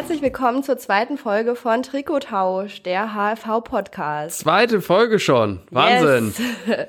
herzlich willkommen zur zweiten Folge von Trikottausch, der HFV-Podcast. Zweite Folge schon. Wahnsinn. Yes.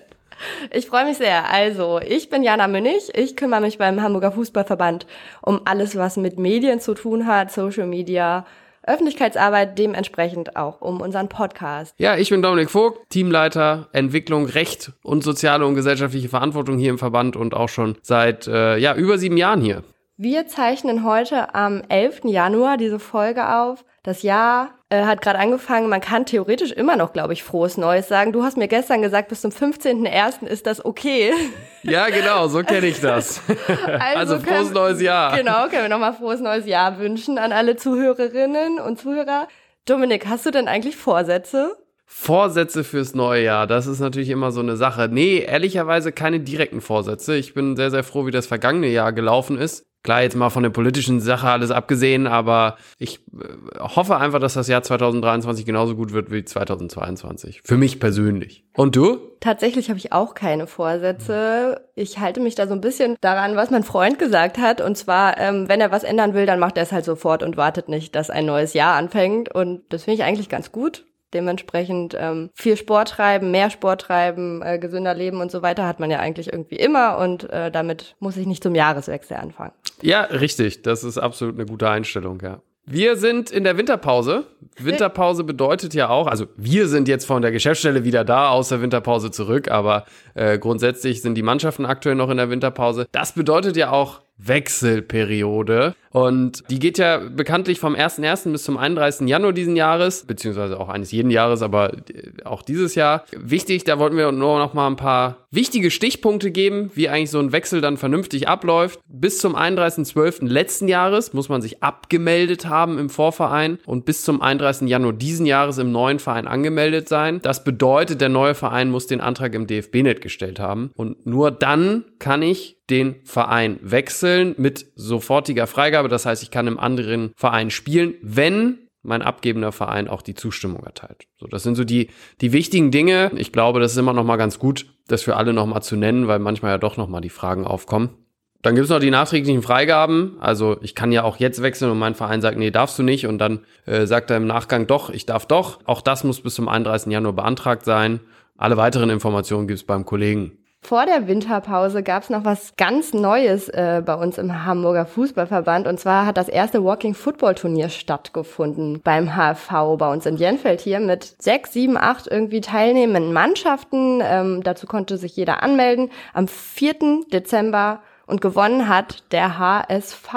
Ich freue mich sehr. Also, ich bin Jana Münnig. Ich kümmere mich beim Hamburger Fußballverband um alles, was mit Medien zu tun hat, Social Media, Öffentlichkeitsarbeit, dementsprechend auch um unseren Podcast. Ja, ich bin Dominik Vogt, Teamleiter Entwicklung, Recht und soziale und gesellschaftliche Verantwortung hier im Verband und auch schon seit äh, ja, über sieben Jahren hier. Wir zeichnen heute am 11. Januar diese Folge auf. Das Jahr äh, hat gerade angefangen. Man kann theoretisch immer noch, glaube ich, frohes Neues sagen. Du hast mir gestern gesagt, bis zum 15.01. ist das okay. Ja, genau, so kenne ich das. Also, also frohes können, neues Jahr. Genau, können wir nochmal frohes neues Jahr wünschen an alle Zuhörerinnen und Zuhörer. Dominik, hast du denn eigentlich Vorsätze? Vorsätze fürs neue Jahr, das ist natürlich immer so eine Sache. Nee, ehrlicherweise keine direkten Vorsätze. Ich bin sehr, sehr froh, wie das vergangene Jahr gelaufen ist. Klar, jetzt mal von der politischen Sache alles abgesehen, aber ich äh, hoffe einfach, dass das Jahr 2023 genauso gut wird wie 2022. Für mich persönlich. Und du? Tatsächlich habe ich auch keine Vorsätze. Ich halte mich da so ein bisschen daran, was mein Freund gesagt hat. Und zwar, ähm, wenn er was ändern will, dann macht er es halt sofort und wartet nicht, dass ein neues Jahr anfängt. Und das finde ich eigentlich ganz gut. Dementsprechend ähm, viel Sport treiben, mehr Sport treiben, äh, gesünder leben und so weiter hat man ja eigentlich irgendwie immer und äh, damit muss ich nicht zum Jahreswechsel anfangen. Ja, richtig. Das ist absolut eine gute Einstellung, ja. Wir sind in der Winterpause. Winterpause bedeutet ja auch, also wir sind jetzt von der Geschäftsstelle wieder da, aus der Winterpause zurück, aber äh, grundsätzlich sind die Mannschaften aktuell noch in der Winterpause. Das bedeutet ja auch Wechselperiode. Und die geht ja bekanntlich vom 1.1. bis zum 31. Januar diesen Jahres, beziehungsweise auch eines jeden Jahres, aber äh, auch dieses Jahr. Wichtig, da wollten wir nur noch mal ein paar wichtige Stichpunkte geben, wie eigentlich so ein Wechsel dann vernünftig abläuft. Bis zum 31.12. letzten Jahres muss man sich abgemeldet haben im Vorverein und bis zum 31. Januar diesen Jahres im neuen Verein angemeldet sein. Das bedeutet, der neue Verein muss den Antrag im DFB-Net gestellt haben. Und nur dann kann ich den Verein wechseln mit sofortiger Freigabe. Das heißt, ich kann im anderen Verein spielen, wenn mein abgebender Verein auch die Zustimmung erteilt. So, das sind so die, die wichtigen Dinge. Ich glaube, das ist immer noch mal ganz gut, das für alle noch mal zu nennen, weil manchmal ja doch noch mal die Fragen aufkommen. Dann gibt es noch die nachträglichen Freigaben. Also ich kann ja auch jetzt wechseln und mein Verein sagt, nee, darfst du nicht. Und dann äh, sagt er im Nachgang doch, ich darf doch. Auch das muss bis zum 31. Januar beantragt sein. Alle weiteren Informationen gibt es beim Kollegen vor der Winterpause gab es noch was ganz Neues äh, bei uns im Hamburger Fußballverband. Und zwar hat das erste Walking Football Turnier stattgefunden beim HFV bei uns in Jenfeld hier mit sechs, sieben, acht irgendwie teilnehmenden Mannschaften. Ähm, dazu konnte sich jeder anmelden. Am 4. Dezember und gewonnen hat der HSV.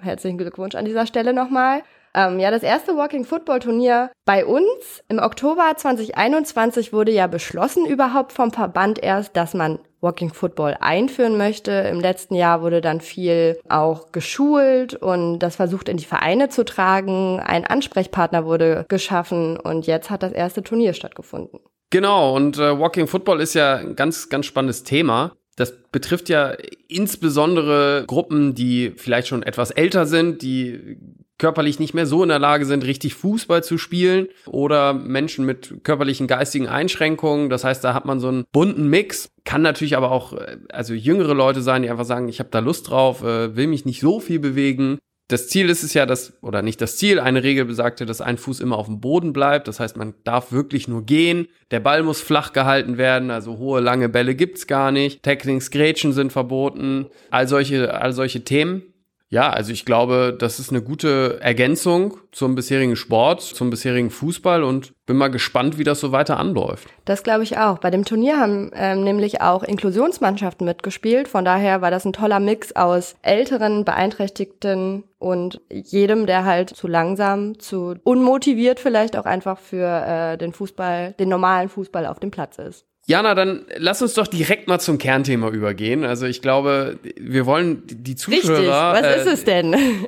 Herzlichen Glückwunsch an dieser Stelle nochmal. Ähm, ja, das erste Walking Football Turnier bei uns im Oktober 2021 wurde ja beschlossen überhaupt vom Verband erst, dass man Walking Football einführen möchte. Im letzten Jahr wurde dann viel auch geschult und das versucht in die Vereine zu tragen. Ein Ansprechpartner wurde geschaffen und jetzt hat das erste Turnier stattgefunden. Genau, und äh, Walking Football ist ja ein ganz, ganz spannendes Thema. Das betrifft ja insbesondere Gruppen, die vielleicht schon etwas älter sind, die körperlich nicht mehr so in der Lage sind, richtig Fußball zu spielen oder Menschen mit körperlichen geistigen Einschränkungen. Das heißt, da hat man so einen bunten Mix. Kann natürlich aber auch äh, also jüngere Leute sein, die einfach sagen, ich habe da Lust drauf, äh, will mich nicht so viel bewegen. Das Ziel ist es ja, dass, oder nicht das Ziel, eine Regel besagte, dass ein Fuß immer auf dem Boden bleibt. Das heißt, man darf wirklich nur gehen. Der Ball muss flach gehalten werden, also hohe, lange Bälle gibt's gar nicht. Tacklings, Grätschen sind verboten. All solche, all solche Themen. Ja, also ich glaube, das ist eine gute Ergänzung zum bisherigen Sport, zum bisherigen Fußball und bin mal gespannt, wie das so weiter anläuft. Das glaube ich auch. Bei dem Turnier haben ähm, nämlich auch Inklusionsmannschaften mitgespielt. Von daher war das ein toller Mix aus älteren, beeinträchtigten und jedem, der halt zu langsam, zu unmotiviert vielleicht auch einfach für äh, den Fußball, den normalen Fußball auf dem Platz ist. Jana, dann lass uns doch direkt mal zum Kernthema übergehen. Also ich glaube, wir wollen die Zuschauer. Richtig. Was äh, ist es denn?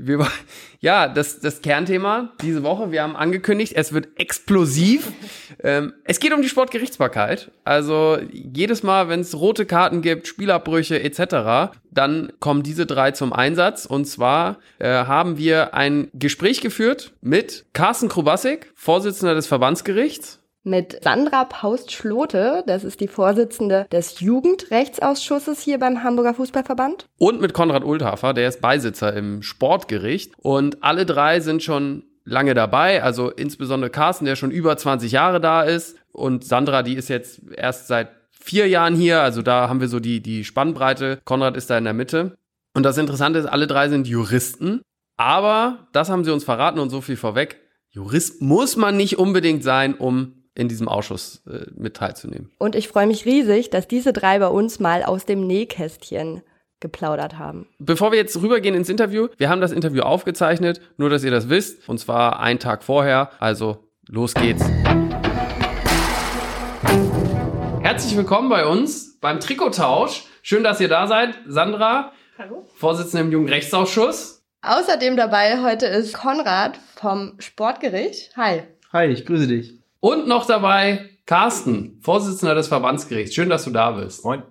Wir, ja, das, das Kernthema diese Woche. Wir haben angekündigt, es wird explosiv. ähm, es geht um die Sportgerichtsbarkeit. Also jedes Mal, wenn es rote Karten gibt, Spielabbrüche etc., dann kommen diese drei zum Einsatz. Und zwar äh, haben wir ein Gespräch geführt mit Carsten Krubasik, Vorsitzender des Verbandsgerichts mit Sandra Paust-Schlote, das ist die Vorsitzende des Jugendrechtsausschusses hier beim Hamburger Fußballverband. Und mit Konrad Ulthafer, der ist Beisitzer im Sportgericht. Und alle drei sind schon lange dabei, also insbesondere Carsten, der schon über 20 Jahre da ist. Und Sandra, die ist jetzt erst seit vier Jahren hier, also da haben wir so die, die Spannbreite. Konrad ist da in der Mitte. Und das Interessante ist, alle drei sind Juristen. Aber, das haben sie uns verraten und so viel vorweg, Jurist muss man nicht unbedingt sein, um in diesem Ausschuss äh, mit teilzunehmen. Und ich freue mich riesig, dass diese drei bei uns mal aus dem Nähkästchen geplaudert haben. Bevor wir jetzt rübergehen ins Interview, wir haben das Interview aufgezeichnet, nur dass ihr das wisst, und zwar einen Tag vorher, also los geht's. Herzlich willkommen bei uns beim Trikottausch. Schön, dass ihr da seid. Sandra, Hallo. Vorsitzende im Jugendrechtsausschuss. Außerdem dabei heute ist Konrad vom Sportgericht. Hi. Hi, ich grüße dich. Und noch dabei Carsten, Vorsitzender des Verbandsgerichts. Schön, dass du da bist. Moin.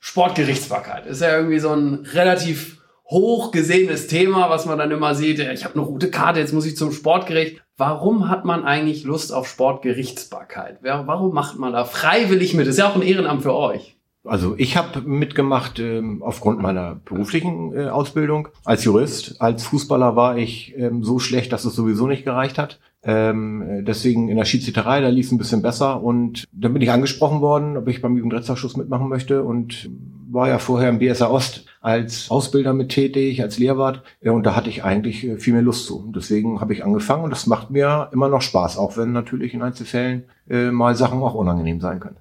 Sportgerichtsbarkeit ist ja irgendwie so ein relativ hoch gesehenes Thema, was man dann immer sieht. Ich habe eine rote Karte, jetzt muss ich zum Sportgericht. Warum hat man eigentlich Lust auf Sportgerichtsbarkeit? Warum macht man da freiwillig mit? Das ist ja auch ein Ehrenamt für euch. Also ich habe mitgemacht ähm, aufgrund meiner beruflichen äh, Ausbildung als Jurist. Als Fußballer war ich ähm, so schlecht, dass es sowieso nicht gereicht hat. Ähm, deswegen in der Schiedsrichterei, da lief es ein bisschen besser und dann bin ich angesprochen worden, ob ich beim Jugendrechtsausschuss mitmachen möchte und war ja vorher im BSA Ost als Ausbilder mit tätig, als Lehrwart und da hatte ich eigentlich äh, viel mehr Lust zu. Deswegen habe ich angefangen und das macht mir immer noch Spaß, auch wenn natürlich in Einzelfällen äh, mal Sachen auch unangenehm sein können.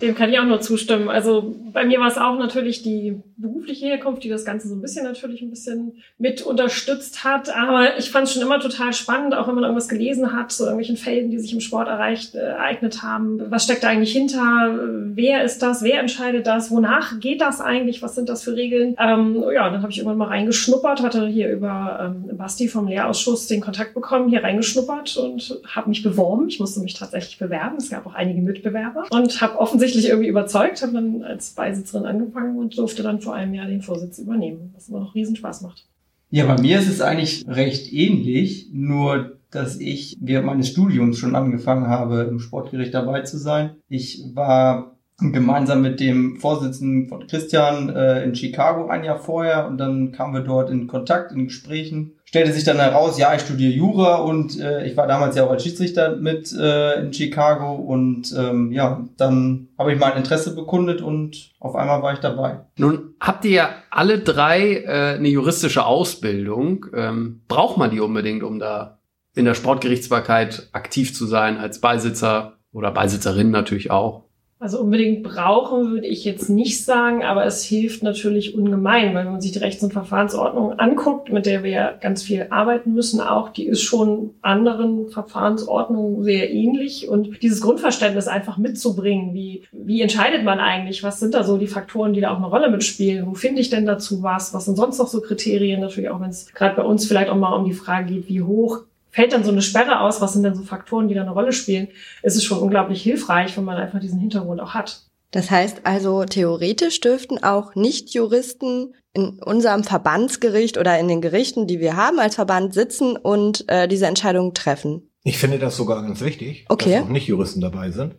Dem kann ich auch nur zustimmen. Also bei mir war es auch natürlich die berufliche Herkunft, die das Ganze so ein bisschen natürlich ein bisschen mit unterstützt hat. Aber ich fand es schon immer total spannend, auch wenn man irgendwas gelesen hat, so irgendwelchen Fällen, die sich im Sport erreicht, äh, ereignet haben. Was steckt da eigentlich hinter? Wer ist das? Wer entscheidet das? Wonach geht das eigentlich? Was sind das für Regeln? Ähm, ja, dann habe ich irgendwann mal reingeschnuppert, hatte hier über ähm, Basti vom Lehrausschuss den Kontakt bekommen, hier reingeschnuppert und habe mich beworben. Ich musste mich tatsächlich bewerben. Es gab auch einige Mitbewerber und habe offensichtlich offensichtlich irgendwie überzeugt, habe dann als Beisitzerin angefangen und durfte dann vor einem Jahr den Vorsitz übernehmen, was immer noch riesen Spaß macht. Ja, bei mir ist es eigentlich recht ähnlich, nur dass ich während meines Studiums schon angefangen habe, im Sportgericht dabei zu sein. Ich war gemeinsam mit dem Vorsitzenden von Christian äh, in Chicago ein Jahr vorher und dann kamen wir dort in Kontakt, in Gesprächen. Stellte sich dann heraus, ja, ich studiere Jura und äh, ich war damals ja auch als Schiedsrichter mit äh, in Chicago und ähm, ja, dann habe ich mein Interesse bekundet und auf einmal war ich dabei. Nun habt ihr ja alle drei äh, eine juristische Ausbildung. Ähm, braucht man die unbedingt, um da in der Sportgerichtsbarkeit aktiv zu sein als Beisitzer oder Beisitzerin natürlich auch? Also unbedingt brauchen würde ich jetzt nicht sagen, aber es hilft natürlich ungemein, weil wenn man sich die Rechts- und Verfahrensordnung anguckt, mit der wir ja ganz viel arbeiten müssen, auch die ist schon anderen Verfahrensordnungen sehr ähnlich. Und dieses Grundverständnis einfach mitzubringen, wie, wie entscheidet man eigentlich, was sind da so die Faktoren, die da auch eine Rolle mitspielen, wo finde ich denn dazu was, was sind sonst noch so Kriterien, natürlich auch wenn es gerade bei uns vielleicht auch mal um die Frage geht, wie hoch fällt dann so eine Sperre aus, was sind denn so Faktoren, die da eine Rolle spielen, ist es schon unglaublich hilfreich, wenn man einfach diesen Hintergrund auch hat. Das heißt also, theoretisch dürften auch Nicht-Juristen in unserem Verbandsgericht oder in den Gerichten, die wir haben als Verband, sitzen und äh, diese Entscheidungen treffen. Ich finde das sogar ganz wichtig, okay. dass auch Nicht-Juristen dabei sind.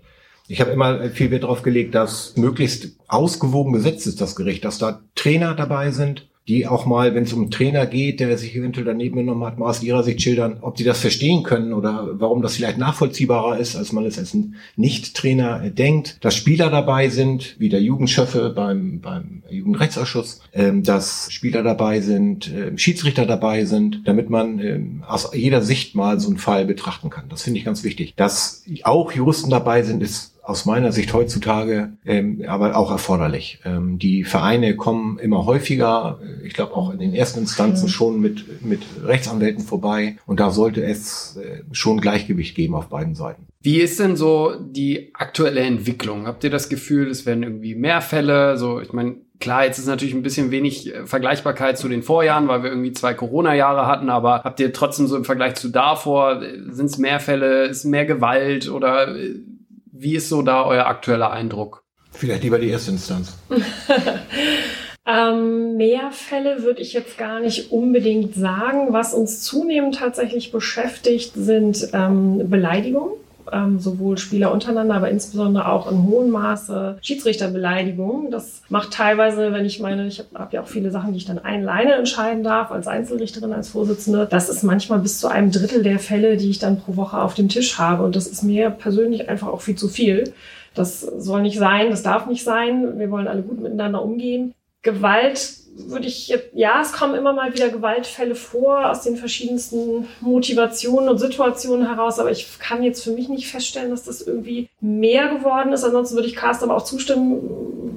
Ich habe immer viel Wert darauf gelegt, dass möglichst ausgewogen besetzt ist das Gericht, dass da Trainer dabei sind, die auch mal, wenn es um einen Trainer geht, der sich eventuell daneben genommen hat, mal aus ihrer Sicht schildern, ob die das verstehen können oder warum das vielleicht nachvollziehbarer ist, als man es als Nicht-Trainer denkt. Dass Spieler dabei sind, wie der Jugendschöffe beim, beim Jugendrechtsausschuss, ähm, dass Spieler dabei sind, äh, Schiedsrichter dabei sind, damit man ähm, aus jeder Sicht mal so einen Fall betrachten kann. Das finde ich ganz wichtig. Dass auch Juristen dabei sind, ist aus meiner Sicht heutzutage ähm, aber auch erforderlich. Ähm, die Vereine kommen immer häufiger, äh, ich glaube auch in den ersten Instanzen schon mit, mit Rechtsanwälten vorbei und da sollte es äh, schon Gleichgewicht geben auf beiden Seiten. Wie ist denn so die aktuelle Entwicklung? Habt ihr das Gefühl, es werden irgendwie mehr Fälle? So, ich meine, Klar, jetzt ist natürlich ein bisschen wenig äh, Vergleichbarkeit zu den Vorjahren, weil wir irgendwie zwei Corona-Jahre hatten, aber habt ihr trotzdem so im Vergleich zu davor, äh, sind es mehr Fälle, ist mehr Gewalt oder wie ist so da euer aktueller Eindruck? Vielleicht lieber die erste Instanz. ähm, mehr Fälle würde ich jetzt gar nicht unbedingt sagen. Was uns zunehmend tatsächlich beschäftigt, sind ähm, Beleidigungen ähm, sowohl Spieler untereinander, aber insbesondere auch in hohem Maße Schiedsrichterbeleidigung. Das macht teilweise, wenn ich meine, ich habe hab ja auch viele Sachen, die ich dann alleine entscheiden darf, als Einzelrichterin, als Vorsitzende. Das ist manchmal bis zu einem Drittel der Fälle, die ich dann pro Woche auf dem Tisch habe. Und das ist mir persönlich einfach auch viel zu viel. Das soll nicht sein, das darf nicht sein. Wir wollen alle gut miteinander umgehen. Gewalt würde ich, ja, es kommen immer mal wieder Gewaltfälle vor aus den verschiedensten Motivationen und Situationen heraus, aber ich kann jetzt für mich nicht feststellen, dass das irgendwie mehr geworden ist. Ansonsten würde ich Carsten aber auch zustimmen,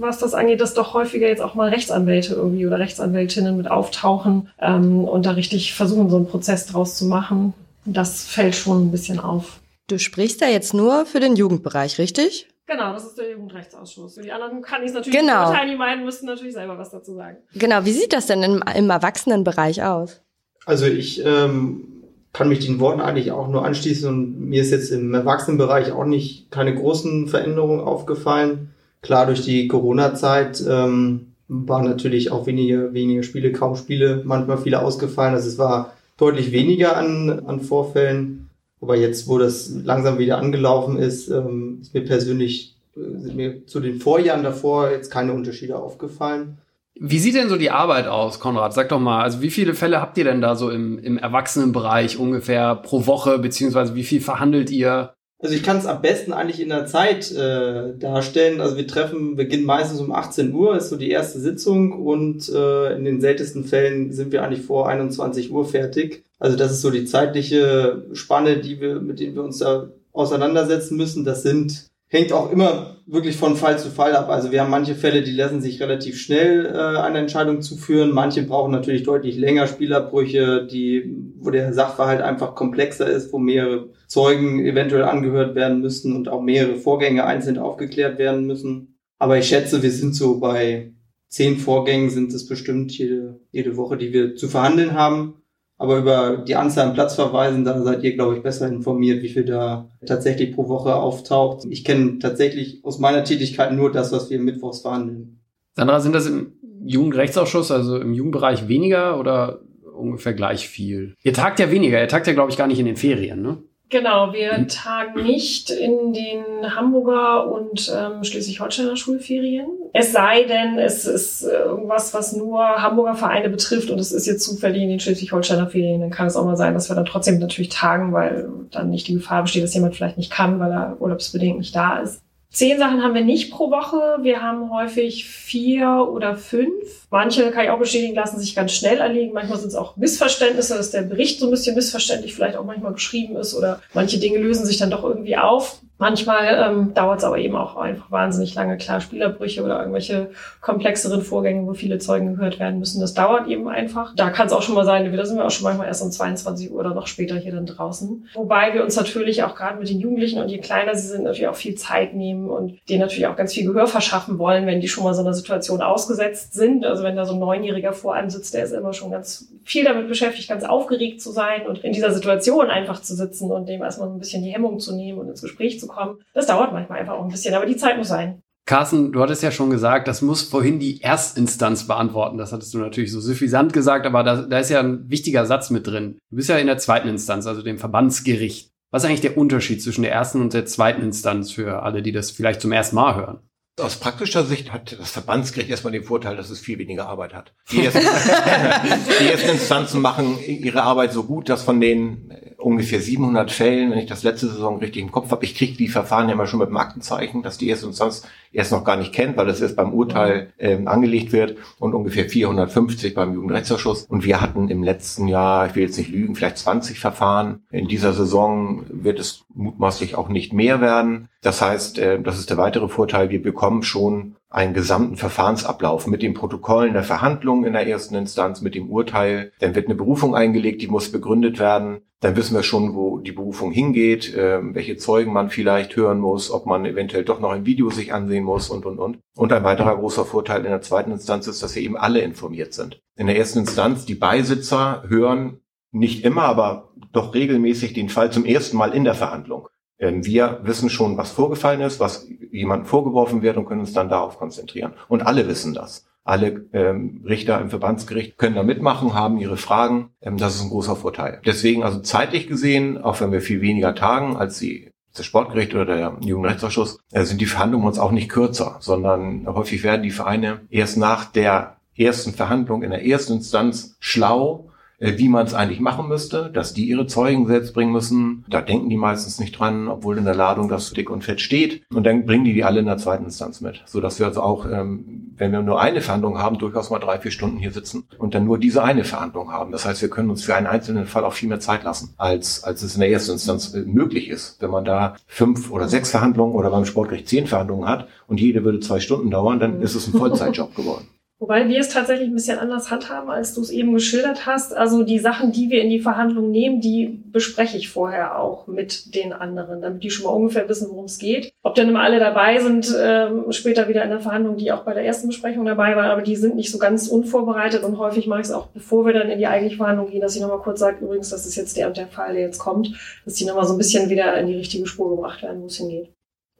was das angeht, dass doch häufiger jetzt auch mal Rechtsanwälte irgendwie oder Rechtsanwältinnen mit auftauchen ähm, und da richtig versuchen, so einen Prozess draus zu machen. Das fällt schon ein bisschen auf. Du sprichst da jetzt nur für den Jugendbereich, richtig? Genau, das ist der Jugendrechtsausschuss. Für die anderen kann ich es natürlich genau. nicht beurteilen, die meinen müssten natürlich selber was dazu sagen. Genau, wie sieht das denn im, im Erwachsenenbereich aus? Also ich ähm, kann mich den Worten eigentlich auch nur anschließen und mir ist jetzt im Erwachsenenbereich auch nicht keine großen Veränderungen aufgefallen. Klar, durch die Corona-Zeit ähm, waren natürlich auch weniger, weniger Spiele, kaum Spiele, manchmal viele ausgefallen. Also es war deutlich weniger an, an Vorfällen. Aber jetzt, wo das langsam wieder angelaufen ist, ähm, ist mir persönlich, äh, sind mir zu den Vorjahren davor jetzt keine Unterschiede aufgefallen. Wie sieht denn so die Arbeit aus, Konrad? Sag doch mal, also wie viele Fälle habt ihr denn da so im, im Erwachsenenbereich ungefähr pro Woche, beziehungsweise wie viel verhandelt ihr? Also ich kann es am besten eigentlich in der Zeit äh, darstellen. Also wir treffen, beginnen meistens um 18 Uhr, ist so die erste Sitzung und äh, in den seltensten Fällen sind wir eigentlich vor 21 Uhr fertig. Also das ist so die zeitliche Spanne, die wir, mit denen wir uns da auseinandersetzen müssen. Das sind, hängt auch immer wirklich von Fall zu Fall ab. Also wir haben manche Fälle, die lassen sich relativ schnell äh, eine Entscheidung zuführen. Manche brauchen natürlich deutlich länger Spielabbrüche, die, wo der Sachverhalt einfach komplexer ist, wo mehrere Zeugen eventuell angehört werden müssen und auch mehrere Vorgänge einzeln aufgeklärt werden müssen. Aber ich schätze, wir sind so bei zehn Vorgängen sind es bestimmt jede, jede Woche, die wir zu verhandeln haben. Aber über die Anzahl an Platzverweisen, da seid ihr, glaube ich, besser informiert, wie viel da tatsächlich pro Woche auftaucht. Ich kenne tatsächlich aus meiner Tätigkeit nur das, was wir mittwochs verhandeln. Sandra, sind das im Jugendrechtsausschuss, also im Jugendbereich weniger oder ungefähr gleich viel? Ihr tagt ja weniger, ihr tagt ja, glaube ich, gar nicht in den Ferien, ne? Genau, wir tagen nicht in den Hamburger und ähm, Schleswig-Holsteiner Schulferien. Es sei denn, es ist irgendwas, was nur Hamburger Vereine betrifft und es ist jetzt zufällig in den Schleswig-Holsteiner Ferien, dann kann es auch mal sein, dass wir dann trotzdem natürlich tagen, weil dann nicht die Gefahr besteht, dass jemand vielleicht nicht kann, weil er urlaubsbedingt nicht da ist. Zehn Sachen haben wir nicht pro Woche. Wir haben häufig vier oder fünf. Manche, kann ich auch bestätigen, lassen sich ganz schnell erlegen. Manchmal sind es auch Missverständnisse, dass der Bericht so ein bisschen missverständlich vielleicht auch manchmal geschrieben ist oder manche Dinge lösen sich dann doch irgendwie auf. Manchmal ähm, dauert es aber eben auch einfach wahnsinnig lange. Klar, Spielerbrüche oder irgendwelche komplexeren Vorgänge, wo viele Zeugen gehört werden müssen, das dauert eben einfach. Da kann es auch schon mal sein, da sind wir auch schon manchmal erst um 22 Uhr oder noch später hier dann draußen. Wobei wir uns natürlich auch gerade mit den Jugendlichen und je kleiner sie sind, natürlich auch viel Zeit nehmen und denen natürlich auch ganz viel Gehör verschaffen wollen, wenn die schon mal so einer Situation ausgesetzt sind. Also wenn da so ein Neunjähriger vor einem sitzt, der ist immer schon ganz viel damit beschäftigt, ganz aufgeregt zu sein und in dieser Situation einfach zu sitzen und dem erstmal ein bisschen die Hemmung zu nehmen und ins Gespräch zu kommen. Das dauert manchmal einfach auch ein bisschen, aber die Zeit muss sein. Carsten, du hattest ja schon gesagt, das muss vorhin die Erstinstanz beantworten. Das hattest du natürlich so suffisant gesagt, aber da, da ist ja ein wichtiger Satz mit drin. Du bist ja in der zweiten Instanz, also dem Verbandsgericht. Was ist eigentlich der Unterschied zwischen der ersten und der zweiten Instanz für alle, die das vielleicht zum ersten Mal hören? Aus praktischer Sicht hat das Verbandsgericht erstmal den Vorteil, dass es viel weniger Arbeit hat. Die ersten, die ersten Instanzen machen ihre Arbeit so gut, dass von den ungefähr 700 Fällen, wenn ich das letzte Saison richtig im Kopf habe, ich kriege die Verfahren ja immer schon mit dem Aktenzeichen, dass die erste Instanz erst noch gar nicht kennt, weil das erst beim Urteil ähm, angelegt wird und ungefähr 450 beim Jugendrechtsausschuss. Und wir hatten im letzten Jahr, ich will jetzt nicht lügen, vielleicht 20 Verfahren. In dieser Saison wird es mutmaßlich auch nicht mehr werden. Das heißt, äh, das ist der weitere Vorteil, wir bekommen schon einen gesamten Verfahrensablauf mit den Protokollen der Verhandlungen in der ersten Instanz, mit dem Urteil. Dann wird eine Berufung eingelegt, die muss begründet werden. Dann wissen wir schon, wo die Berufung hingeht, äh, welche Zeugen man vielleicht hören muss, ob man eventuell doch noch ein Video sich ansehen muss und, und, und. Und ein weiterer großer Vorteil in der zweiten Instanz ist, dass wir eben alle informiert sind. In der ersten Instanz, die Beisitzer hören nicht immer, aber doch regelmäßig den Fall zum ersten Mal in der Verhandlung. Ähm, wir wissen schon, was vorgefallen ist, was jemandem vorgeworfen wird und können uns dann darauf konzentrieren. Und alle wissen das. Alle ähm, Richter im Verbandsgericht können da mitmachen, haben ihre Fragen. Ähm, das ist ein großer Vorteil. Deswegen also zeitlich gesehen, auch wenn wir viel weniger tagen als die das Sportgericht oder der Jugendrechtsausschuss, äh, sind die Verhandlungen uns auch nicht kürzer, sondern häufig werden die Vereine erst nach der ersten Verhandlung in der ersten Instanz schlau wie man es eigentlich machen müsste, dass die ihre Zeugen selbst bringen müssen. Da denken die meistens nicht dran, obwohl in der Ladung das dick und fett steht. Und dann bringen die die alle in der zweiten Instanz mit, so dass wir also auch, ähm, wenn wir nur eine Verhandlung haben, durchaus mal drei, vier Stunden hier sitzen und dann nur diese eine Verhandlung haben. Das heißt, wir können uns für einen einzelnen Fall auch viel mehr Zeit lassen, als, als es in der ersten Instanz äh, möglich ist. Wenn man da fünf oder sechs Verhandlungen oder beim Sportgericht zehn Verhandlungen hat und jede würde zwei Stunden dauern, dann ist es ein Vollzeitjob geworden. Wobei wir es tatsächlich ein bisschen anders handhaben, als du es eben geschildert hast. Also die Sachen, die wir in die Verhandlungen nehmen, die bespreche ich vorher auch mit den anderen, damit die schon mal ungefähr wissen, worum es geht. Ob dann immer alle dabei sind, ähm, später wieder in der Verhandlung, die auch bei der ersten Besprechung dabei waren, aber die sind nicht so ganz unvorbereitet und häufig mache ich es auch, bevor wir dann in die eigentliche Verhandlung gehen, dass ich nochmal kurz sage, übrigens, das ist jetzt der und der Fall, der jetzt kommt, dass die nochmal so ein bisschen wieder in die richtige Spur gebracht werden, wo es hingeht.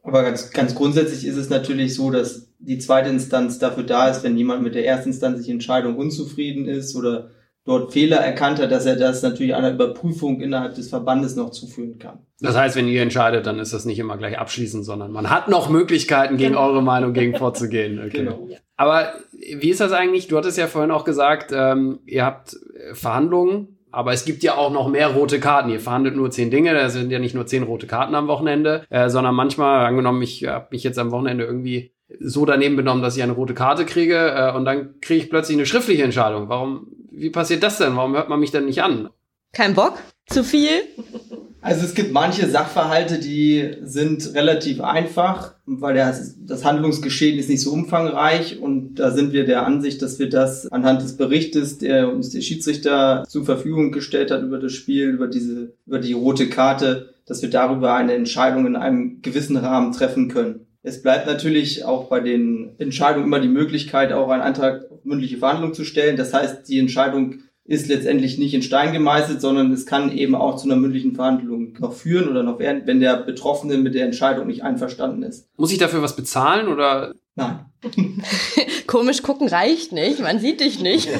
Aber ganz, ganz grundsätzlich ist es natürlich so, dass die zweite Instanz dafür da ist, wenn jemand mit der ersten instanzlichen Entscheidung unzufrieden ist oder dort Fehler erkannt hat, dass er das natürlich einer Überprüfung innerhalb des Verbandes noch zuführen kann. Das heißt, wenn ihr entscheidet, dann ist das nicht immer gleich abschließend, sondern man hat noch Möglichkeiten, gegen genau. eure Meinung gegen vorzugehen. Okay. Genau. Aber wie ist das eigentlich? Du hattest ja vorhin auch gesagt, ähm, ihr habt Verhandlungen aber es gibt ja auch noch mehr rote Karten. Ihr verhandelt nur zehn Dinge, da sind ja nicht nur zehn rote Karten am Wochenende, äh, sondern manchmal, angenommen, ich habe mich jetzt am Wochenende irgendwie so daneben benommen, dass ich eine rote Karte kriege äh, und dann kriege ich plötzlich eine schriftliche Entscheidung. Warum, wie passiert das denn? Warum hört man mich denn nicht an? Kein Bock? Zu viel? Also es gibt manche Sachverhalte, die sind relativ einfach, weil das, das Handlungsgeschehen ist nicht so umfangreich und da sind wir der Ansicht, dass wir das anhand des Berichtes, der uns der Schiedsrichter zur Verfügung gestellt hat über das Spiel, über diese, über die rote Karte, dass wir darüber eine Entscheidung in einem gewissen Rahmen treffen können. Es bleibt natürlich auch bei den Entscheidungen immer die Möglichkeit, auch einen Antrag auf mündliche Verhandlung zu stellen. Das heißt, die Entscheidung ist letztendlich nicht in Stein gemeißelt, sondern es kann eben auch zu einer mündlichen Verhandlung noch führen oder noch werden, wenn der Betroffene mit der Entscheidung nicht einverstanden ist. Muss ich dafür was bezahlen oder? Nein. Komisch gucken reicht nicht, man sieht dich nicht.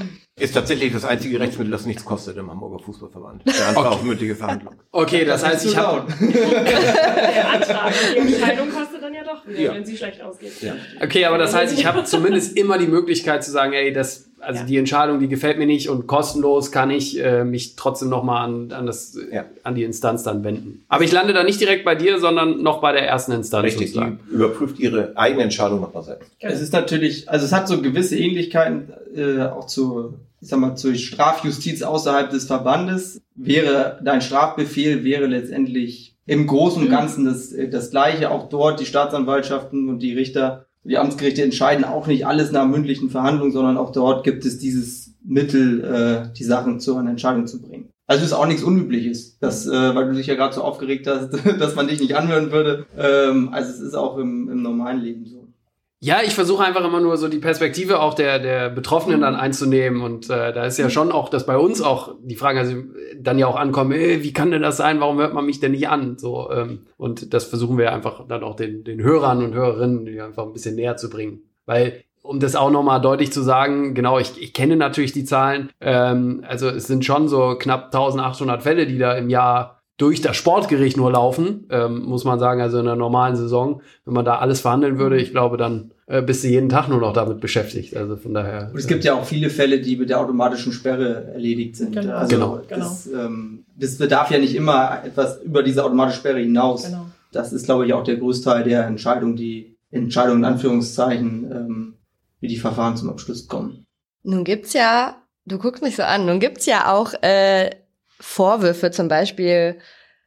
Ist tatsächlich das einzige Rechtsmittel, das nichts kostet im Hamburger Fußballverband. Der Antrag okay. auf mündliche Verhandlung. Okay, das, das heißt, ich habe... Der Antrag, die Entscheidung kostet doch wieder, ja. wenn sie schlecht ausgeht. Ja. Okay, aber das heißt, ich habe zumindest immer die Möglichkeit zu sagen, ey, das, also ja. die Entscheidung, die gefällt mir nicht und kostenlos kann ich äh, mich trotzdem nochmal an, an, das, ja. an die Instanz dann wenden. Aber ich lande da nicht direkt bei dir, sondern noch bei der ersten Instanz. Richtig, die überprüft ihre eigene Entscheidung nochmal selbst. Es ist natürlich, also es hat so gewisse Ähnlichkeiten äh, auch zu ich sag mal, zur Strafjustiz außerhalb des Verbandes wäre dein Strafbefehl wäre letztendlich im Großen und Ganzen das, das Gleiche. Auch dort die Staatsanwaltschaften und die Richter, die Amtsgerichte entscheiden auch nicht alles nach mündlichen Verhandlungen, sondern auch dort gibt es dieses Mittel, äh, die Sachen zu einer Entscheidung zu bringen. Also ist auch nichts Unübliches, dass, äh, weil du dich ja gerade so aufgeregt hast, dass man dich nicht anhören würde. Ähm, also es ist auch im, im normalen Leben so. Ja, ich versuche einfach immer nur so die Perspektive auch der, der Betroffenen dann einzunehmen. Und äh, da ist ja schon auch, dass bei uns auch die Fragen also dann ja auch ankommen, ey, wie kann denn das sein? Warum hört man mich denn nicht an? So, ähm, und das versuchen wir einfach dann auch den, den Hörern und Hörerinnen einfach ein bisschen näher zu bringen. Weil um das auch nochmal deutlich zu sagen, genau, ich, ich kenne natürlich die Zahlen. Ähm, also es sind schon so knapp 1800 Fälle, die da im Jahr durch das Sportgericht nur laufen, ähm, muss man sagen, also in einer normalen Saison. Wenn man da alles verhandeln würde, ich glaube, dann äh, bist du jeden Tag nur noch damit beschäftigt. Also von daher. Und es gibt ja auch viele Fälle, die mit der automatischen Sperre erledigt sind. Genau. Also genau. Das, ähm, das bedarf ja nicht immer etwas über diese automatische Sperre hinaus. Genau. Das ist, glaube ich, auch der Großteil der Entscheidung, die Entscheidungen in Anführungszeichen, ähm, wie die Verfahren zum Abschluss kommen. Nun gibt's ja, du guckst mich so an, nun gibt's ja auch äh, Vorwürfe, zum Beispiel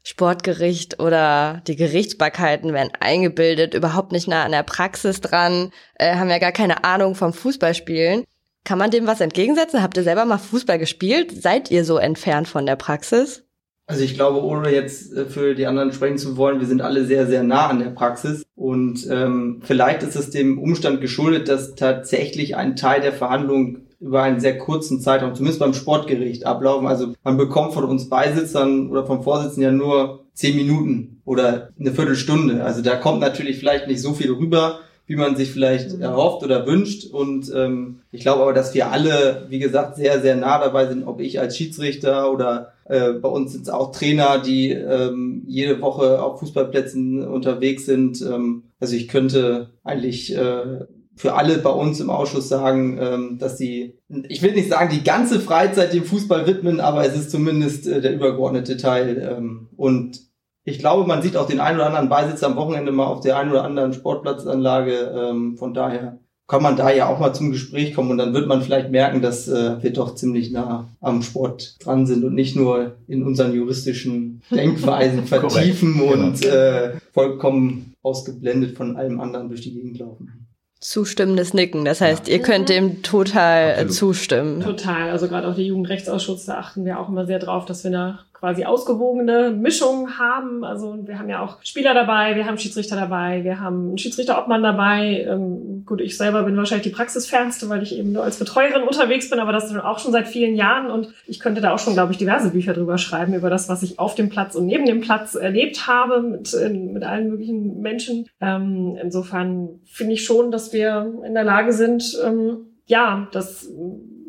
Sportgericht oder die Gerichtsbarkeiten werden eingebildet, überhaupt nicht nah an der Praxis dran, äh, haben ja gar keine Ahnung vom Fußballspielen. Kann man dem was entgegensetzen? Habt ihr selber mal Fußball gespielt? Seid ihr so entfernt von der Praxis? Also ich glaube, ohne jetzt äh, für die anderen sprechen zu wollen, wir sind alle sehr, sehr nah an der Praxis. Und ähm, vielleicht ist es dem Umstand geschuldet, dass tatsächlich ein Teil der Verhandlungen über einen sehr kurzen Zeitraum, zumindest beim Sportgericht, ablaufen. Also man bekommt von uns Beisitzern oder vom Vorsitzenden ja nur zehn Minuten oder eine Viertelstunde. Also da kommt natürlich vielleicht nicht so viel rüber, wie man sich vielleicht Mhm. erhofft oder wünscht. Und ähm, ich glaube aber, dass wir alle, wie gesagt, sehr, sehr nah dabei sind, ob ich als Schiedsrichter oder äh, bei uns sind es auch Trainer, die ähm, jede Woche auf Fußballplätzen unterwegs sind. Ähm, also ich könnte eigentlich äh, für alle bei uns im Ausschuss sagen, ähm, dass sie, ich will nicht sagen, die ganze Freizeit dem Fußball widmen, aber es ist zumindest äh, der übergeordnete Teil. Ähm, und ich glaube, man sieht auch den einen oder anderen Beisitzer am Wochenende mal auf der einen oder anderen Sportplatzanlage. Ähm, von daher kann man da ja auch mal zum Gespräch kommen und dann wird man vielleicht merken, dass äh, wir doch ziemlich nah am Sport dran sind und nicht nur in unseren juristischen Denkweisen Korrekt, vertiefen genau. und äh, vollkommen ausgeblendet von allem anderen durch die Gegend laufen. Zustimmendes Nicken. Das heißt, ihr könnt dem total Absolut. zustimmen. Total. Also gerade auch der Jugendrechtsausschuss, da achten wir auch immer sehr drauf, dass wir eine quasi ausgewogene Mischung haben. Also wir haben ja auch Spieler dabei, wir haben Schiedsrichter dabei, wir haben einen Schiedsrichterobmann dabei. Ähm, gut, ich selber bin wahrscheinlich die praxisfernste, weil ich eben nur als Betreuerin unterwegs bin, aber das auch schon seit vielen Jahren und ich könnte da auch schon, glaube ich, diverse Bücher drüber schreiben, über das, was ich auf dem Platz und neben dem Platz erlebt habe mit, mit allen möglichen Menschen. Ähm, insofern finde ich schon, dass wir in der Lage sind, ähm, ja, das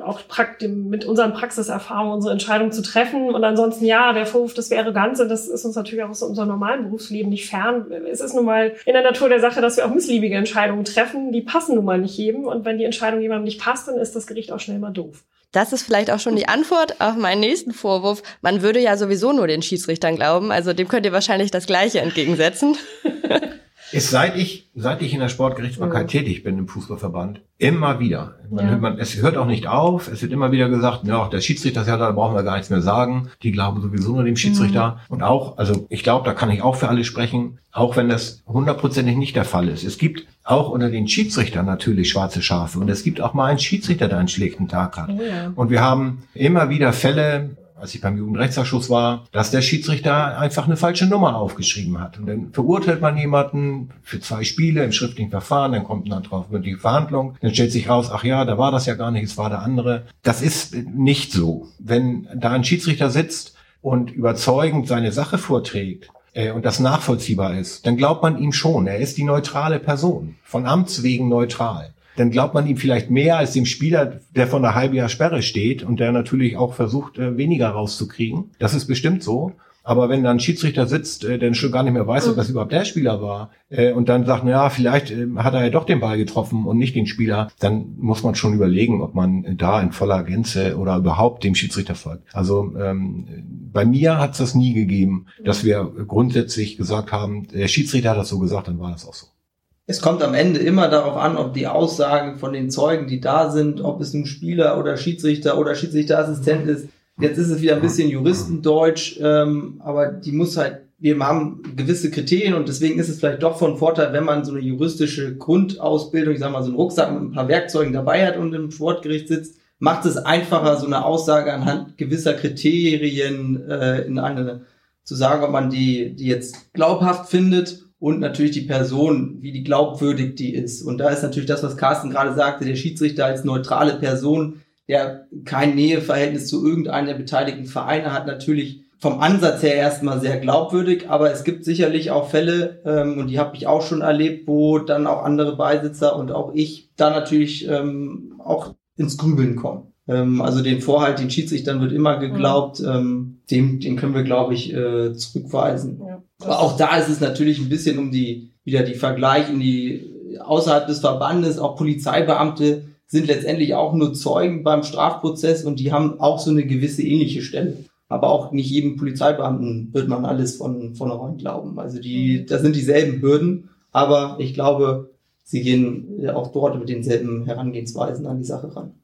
auch mit unseren Praxiserfahrungen unsere Entscheidung zu treffen. Und ansonsten, ja, der Vorwurf, das wäre ganz, und das ist uns natürlich auch aus unserem normalen Berufsleben nicht fern. Es ist nun mal in der Natur der Sache, dass wir auch missliebige Entscheidungen treffen. Die passen nun mal nicht jedem. Und wenn die Entscheidung jemandem nicht passt, dann ist das Gericht auch schnell mal doof. Das ist vielleicht auch schon die Antwort auf meinen nächsten Vorwurf. Man würde ja sowieso nur den Schiedsrichtern glauben. Also dem könnt ihr wahrscheinlich das Gleiche entgegensetzen. Ist seit ich, seit ich in der Sportgerichtsbarkeit Mhm. tätig bin im Fußballverband, immer wieder. Man, Ja. man, es hört auch nicht auf. Es wird immer wieder gesagt, ja, der Schiedsrichter ist ja da, brauchen wir gar nichts mehr sagen. Die glauben sowieso nur dem Schiedsrichter. Und auch, also ich glaube, da kann ich auch für alle sprechen, auch wenn das hundertprozentig nicht der Fall ist. Es gibt auch unter den Schiedsrichtern natürlich schwarze Schafe. Und es gibt auch mal einen Schiedsrichter, der einen schlechten Tag hat. Oh ja. Und wir haben immer wieder Fälle, als ich beim Jugendrechtsausschuss war, dass der Schiedsrichter einfach eine falsche Nummer aufgeschrieben hat. Und dann verurteilt man jemanden für zwei Spiele im schriftlichen Verfahren, dann kommt dann drauf mündliche Verhandlung, dann stellt sich raus, ach ja, da war das ja gar nicht, es war der andere. Das ist nicht so. Wenn da ein Schiedsrichter sitzt und überzeugend seine Sache vorträgt, äh, und das nachvollziehbar ist, dann glaubt man ihm schon. Er ist die neutrale Person, von Amts wegen neutral dann glaubt man ihm vielleicht mehr als dem Spieler, der von einer halben Jahr Sperre steht und der natürlich auch versucht, äh, weniger rauszukriegen. Das ist bestimmt so. Aber wenn dann ein Schiedsrichter sitzt, äh, der schon gar nicht mehr weiß, ob das überhaupt der Spieler war, äh, und dann sagt, na ja, vielleicht äh, hat er ja doch den Ball getroffen und nicht den Spieler, dann muss man schon überlegen, ob man da in voller Gänze oder überhaupt dem Schiedsrichter folgt. Also ähm, bei mir hat es das nie gegeben, dass wir grundsätzlich gesagt haben, der Schiedsrichter hat das so gesagt, dann war das auch so. Es kommt am Ende immer darauf an, ob die Aussagen von den Zeugen, die da sind, ob es nun Spieler oder Schiedsrichter oder Schiedsrichterassistent ist. Jetzt ist es wieder ein bisschen Juristendeutsch, ähm, aber die muss halt, wir haben gewisse Kriterien und deswegen ist es vielleicht doch von Vorteil, wenn man so eine juristische Grundausbildung, ich sag mal so einen Rucksack mit ein paar Werkzeugen dabei hat und im Sportgericht sitzt, macht es einfacher, so eine Aussage anhand gewisser Kriterien äh, in eine zu sagen, ob man die, die jetzt glaubhaft findet und natürlich die Person, wie die glaubwürdig die ist. Und da ist natürlich das, was Carsten gerade sagte, der Schiedsrichter als neutrale Person, der kein Näheverhältnis zu irgendeinem der beteiligten Vereine hat, natürlich vom Ansatz her erstmal sehr glaubwürdig, aber es gibt sicherlich auch Fälle, ähm, und die habe ich auch schon erlebt, wo dann auch andere Beisitzer und auch ich da natürlich ähm, auch ins Grübeln kommen. Ähm, also den Vorhalt, den Schiedsrichtern wird immer geglaubt, ähm, dem, den können wir, glaube ich, äh, zurückweisen. Ja. Aber auch da ist es natürlich ein bisschen um die, wieder die Vergleich in die, außerhalb des Verbandes, auch Polizeibeamte sind letztendlich auch nur Zeugen beim Strafprozess und die haben auch so eine gewisse ähnliche Stelle. Aber auch nicht jedem Polizeibeamten wird man alles von, vornherein glauben. Also die, das sind dieselben Hürden, aber ich glaube, sie gehen auch dort mit denselben Herangehensweisen an die Sache ran.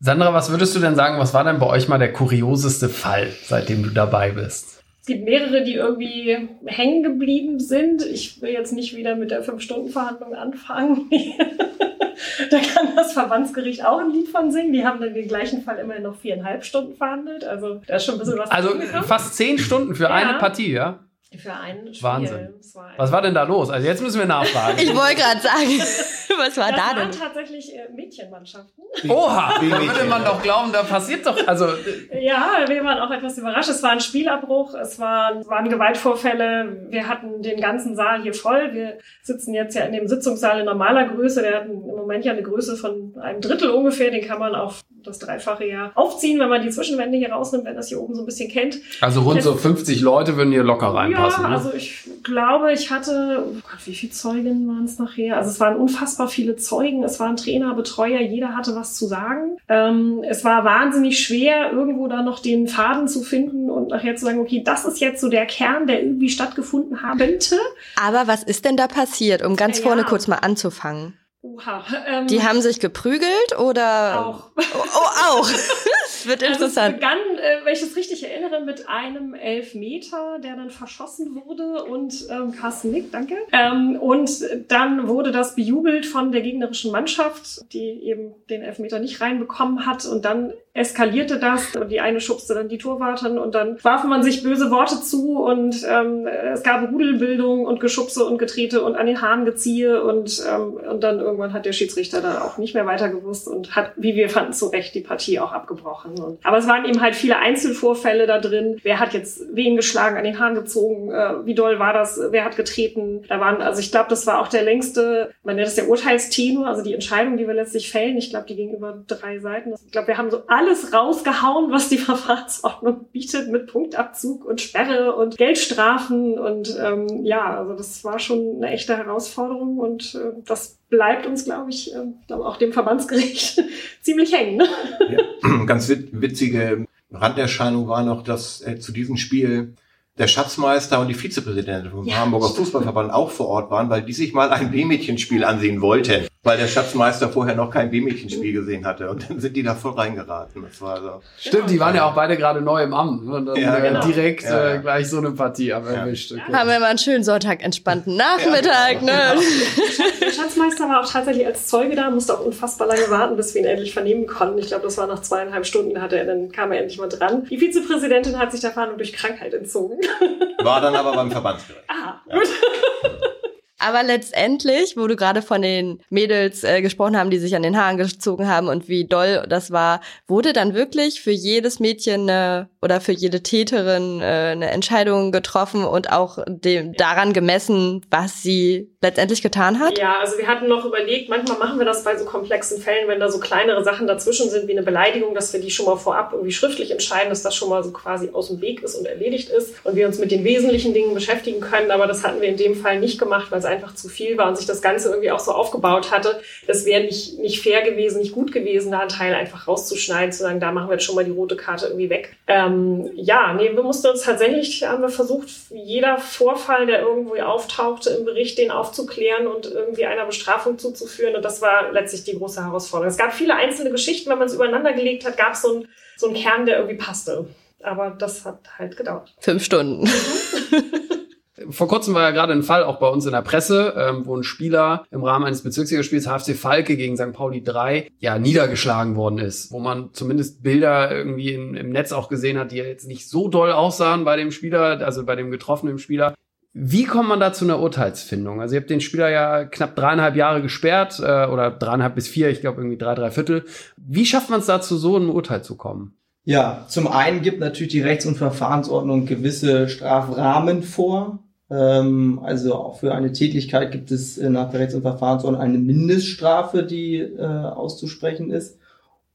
Sandra, was würdest du denn sagen, was war denn bei euch mal der kurioseste Fall, seitdem du dabei bist? Es gibt mehrere, die irgendwie hängen geblieben sind. Ich will jetzt nicht wieder mit der Fünf-Stunden-Verhandlung anfangen. da kann das Verbandsgericht auch ein Lied von singen. Die haben dann den gleichen Fall immerhin noch viereinhalb Stunden verhandelt. Also da ist schon ein bisschen was Also fast zehn Stunden für Ja. eine Partie, ja? Für ein Spiel. Wahnsinn. Das war ein- Was war denn da los? Also jetzt müssen wir nachfragen. Ich wollte gerade sagen, was war das da waren denn? tatsächlich äh, Mädchenmannschaften. Oha, da B-Mädchen, würde man doch glauben, da passiert doch, also Ja, wir waren auch etwas überrascht. Es war ein Spielabbruch, es waren, waren Gewaltvorfälle. Wir hatten den ganzen Saal hier voll. Wir sitzen jetzt ja in dem Sitzungssaal in normaler Größe. Der hat im Moment ja eine Größe von einem Drittel ungefähr. Den kann man auf das Dreifache ja aufziehen, wenn man die Zwischenwände hier rausnimmt, wenn das hier oben so ein bisschen kennt. Also rund so 50 Leute würden hier locker reinpassen. Ja, ne? also ich glaube, ich hatte, oh Gott, wie viele Zeugen waren es nachher? Also es waren unfassbar viele Zeugen, es waren Trainer, Betreuer, jeder hatte was zu sagen. Ähm, es war wahnsinnig schwer, irgendwo da noch den Faden zu finden und nachher zu sagen, okay, das ist jetzt so der Kern, der irgendwie stattgefunden haben könnte. Aber was ist denn da passiert, um ganz Ja. vorne kurz mal anzufangen? Oha. Ähm, Die haben sich geprügelt oder? auch. Oh, oh auch. Es wird Also es interessant. begann, äh, wenn ich es richtig erinnere, mit einem Elfmeter, der dann verschossen wurde und ähm, Carsten Nick, danke. Ähm, und dann wurde das bejubelt von der gegnerischen Mannschaft, die eben den Elfmeter nicht reinbekommen hat und dann eskalierte das und die eine schubste dann die Torwartin und dann warf man sich böse Worte zu und ähm, es gab Rudelbildung und Geschubse und Getrete und an den Haaren geziehe und, ähm, und dann irgendwann hat der Schiedsrichter da auch nicht mehr weiter gewusst und hat, wie wir fanden, zu Recht die Partie auch abgebrochen. Und, aber es waren eben halt viele Einzelvorfälle da drin. Wer hat jetzt wen geschlagen, an den Haaren gezogen? Äh, wie doll war das? Wer hat getreten? Da waren, also ich glaube, das war auch der längste, man nennt es der Urteilstenor, also die Entscheidung, die wir letztlich fällen. Ich glaube, die ging über drei Seiten. Ich glaube, wir haben so alles rausgehauen, was die Verfahrensordnung bietet mit Punktabzug und Sperre und Geldstrafen und ähm, ja, also das war schon eine echte Herausforderung und äh, das bleibt uns, glaube ich, äh, glaube auch dem Verbandsgericht ziemlich hängen. Ne? Ja. Ganz wit witzige Randerscheinung war noch, dass äh, zu diesem Spiel der Schatzmeister und die Vizepräsidentin vom Ja, Hamburger stimmt. Fußballverband auch vor Ort waren, weil die sich mal ein B-Mädchenspiel ansehen wollten, weil der Schatzmeister vorher noch kein B-Mädchenspiel gesehen hatte. Und dann sind die da voll reingeraten. Das war so. Stimmt, die waren ja auch beide gerade neu im Amt. ne? Und dann Ja, äh, genau. direkt Ja, ja. Äh, gleich so eine Partie am Ja. erwischt. Okay. Haben wir mal einen schönen Sonntag entspannten Nachmittag, genau. ne? Der Schatzmeister war auch tatsächlich als Zeuge da, musste auch unfassbar lange warten, bis wir ihn endlich vernehmen konnten. Ich glaube, das war nach zweieinhalb Stunden, hatte er, dann kam er endlich mal dran. Die Vizepräsidentin hat sich der Fahndung durch Krankheit entzogen. War dann aber beim Verbandsgericht. Ah, Ja. gut. Aber letztendlich, wo du gerade von den Mädels äh, gesprochen haben, die sich an den Haaren gezogen haben und wie doll das war, wurde dann wirklich für jedes Mädchen äh, oder für jede Täterin äh, eine Entscheidung getroffen und auch dem, daran gemessen, was sie letztendlich getan hat? Ja, also wir hatten noch überlegt, manchmal machen wir das bei so komplexen Fällen, wenn da so kleinere Sachen dazwischen sind, wie eine Beleidigung, dass wir die schon mal vorab irgendwie schriftlich entscheiden, dass das schon mal so quasi aus dem Weg ist und erledigt ist und wir uns mit den wesentlichen Dingen beschäftigen können. Aber das hatten wir in dem Fall nicht gemacht, weil es einfach zu viel war und sich das Ganze irgendwie auch so aufgebaut hatte. Das wäre nicht, nicht fair gewesen, nicht gut gewesen, da einen Teil einfach rauszuschneiden, zu sagen, da machen wir jetzt schon mal die rote Karte irgendwie weg. Ähm, ja, nee, wir mussten uns tatsächlich, haben wir versucht, jeder Vorfall, der irgendwo auftauchte im Bericht, den aufzuklären und irgendwie einer Bestrafung zuzuführen. Und das war letztlich die große Herausforderung. Es gab viele einzelne Geschichten, wenn man es übereinander gelegt hat, gab es so einen so einen Kern, der irgendwie passte. Aber das hat halt gedauert. Fünf Stunden. Vor kurzem war ja gerade ein Fall auch bei uns in der Presse, ähm, wo ein Spieler im Rahmen eines Bezirksligaspiels HFC Falke gegen St. Pauli 3 ja niedergeschlagen worden ist, wo man zumindest Bilder irgendwie in, im Netz auch gesehen hat, die ja jetzt nicht so doll aussahen bei dem Spieler, also bei dem getroffenen Spieler. Wie kommt man da zu einer Urteilsfindung? Also ihr habt den Spieler ja knapp dreieinhalb Jahre gesperrt äh, oder dreieinhalb bis vier, ich glaube irgendwie drei, drei Viertel. Wie schafft man es da zu so einem Urteil zu kommen? Ja, zum einen gibt natürlich die Rechts- und Verfahrensordnung gewisse Strafrahmen vor. Ähm, also auch für eine Tätigkeit gibt es äh, nach der Rechts- und Verfahrensordnung eine Mindeststrafe, die äh, auszusprechen ist.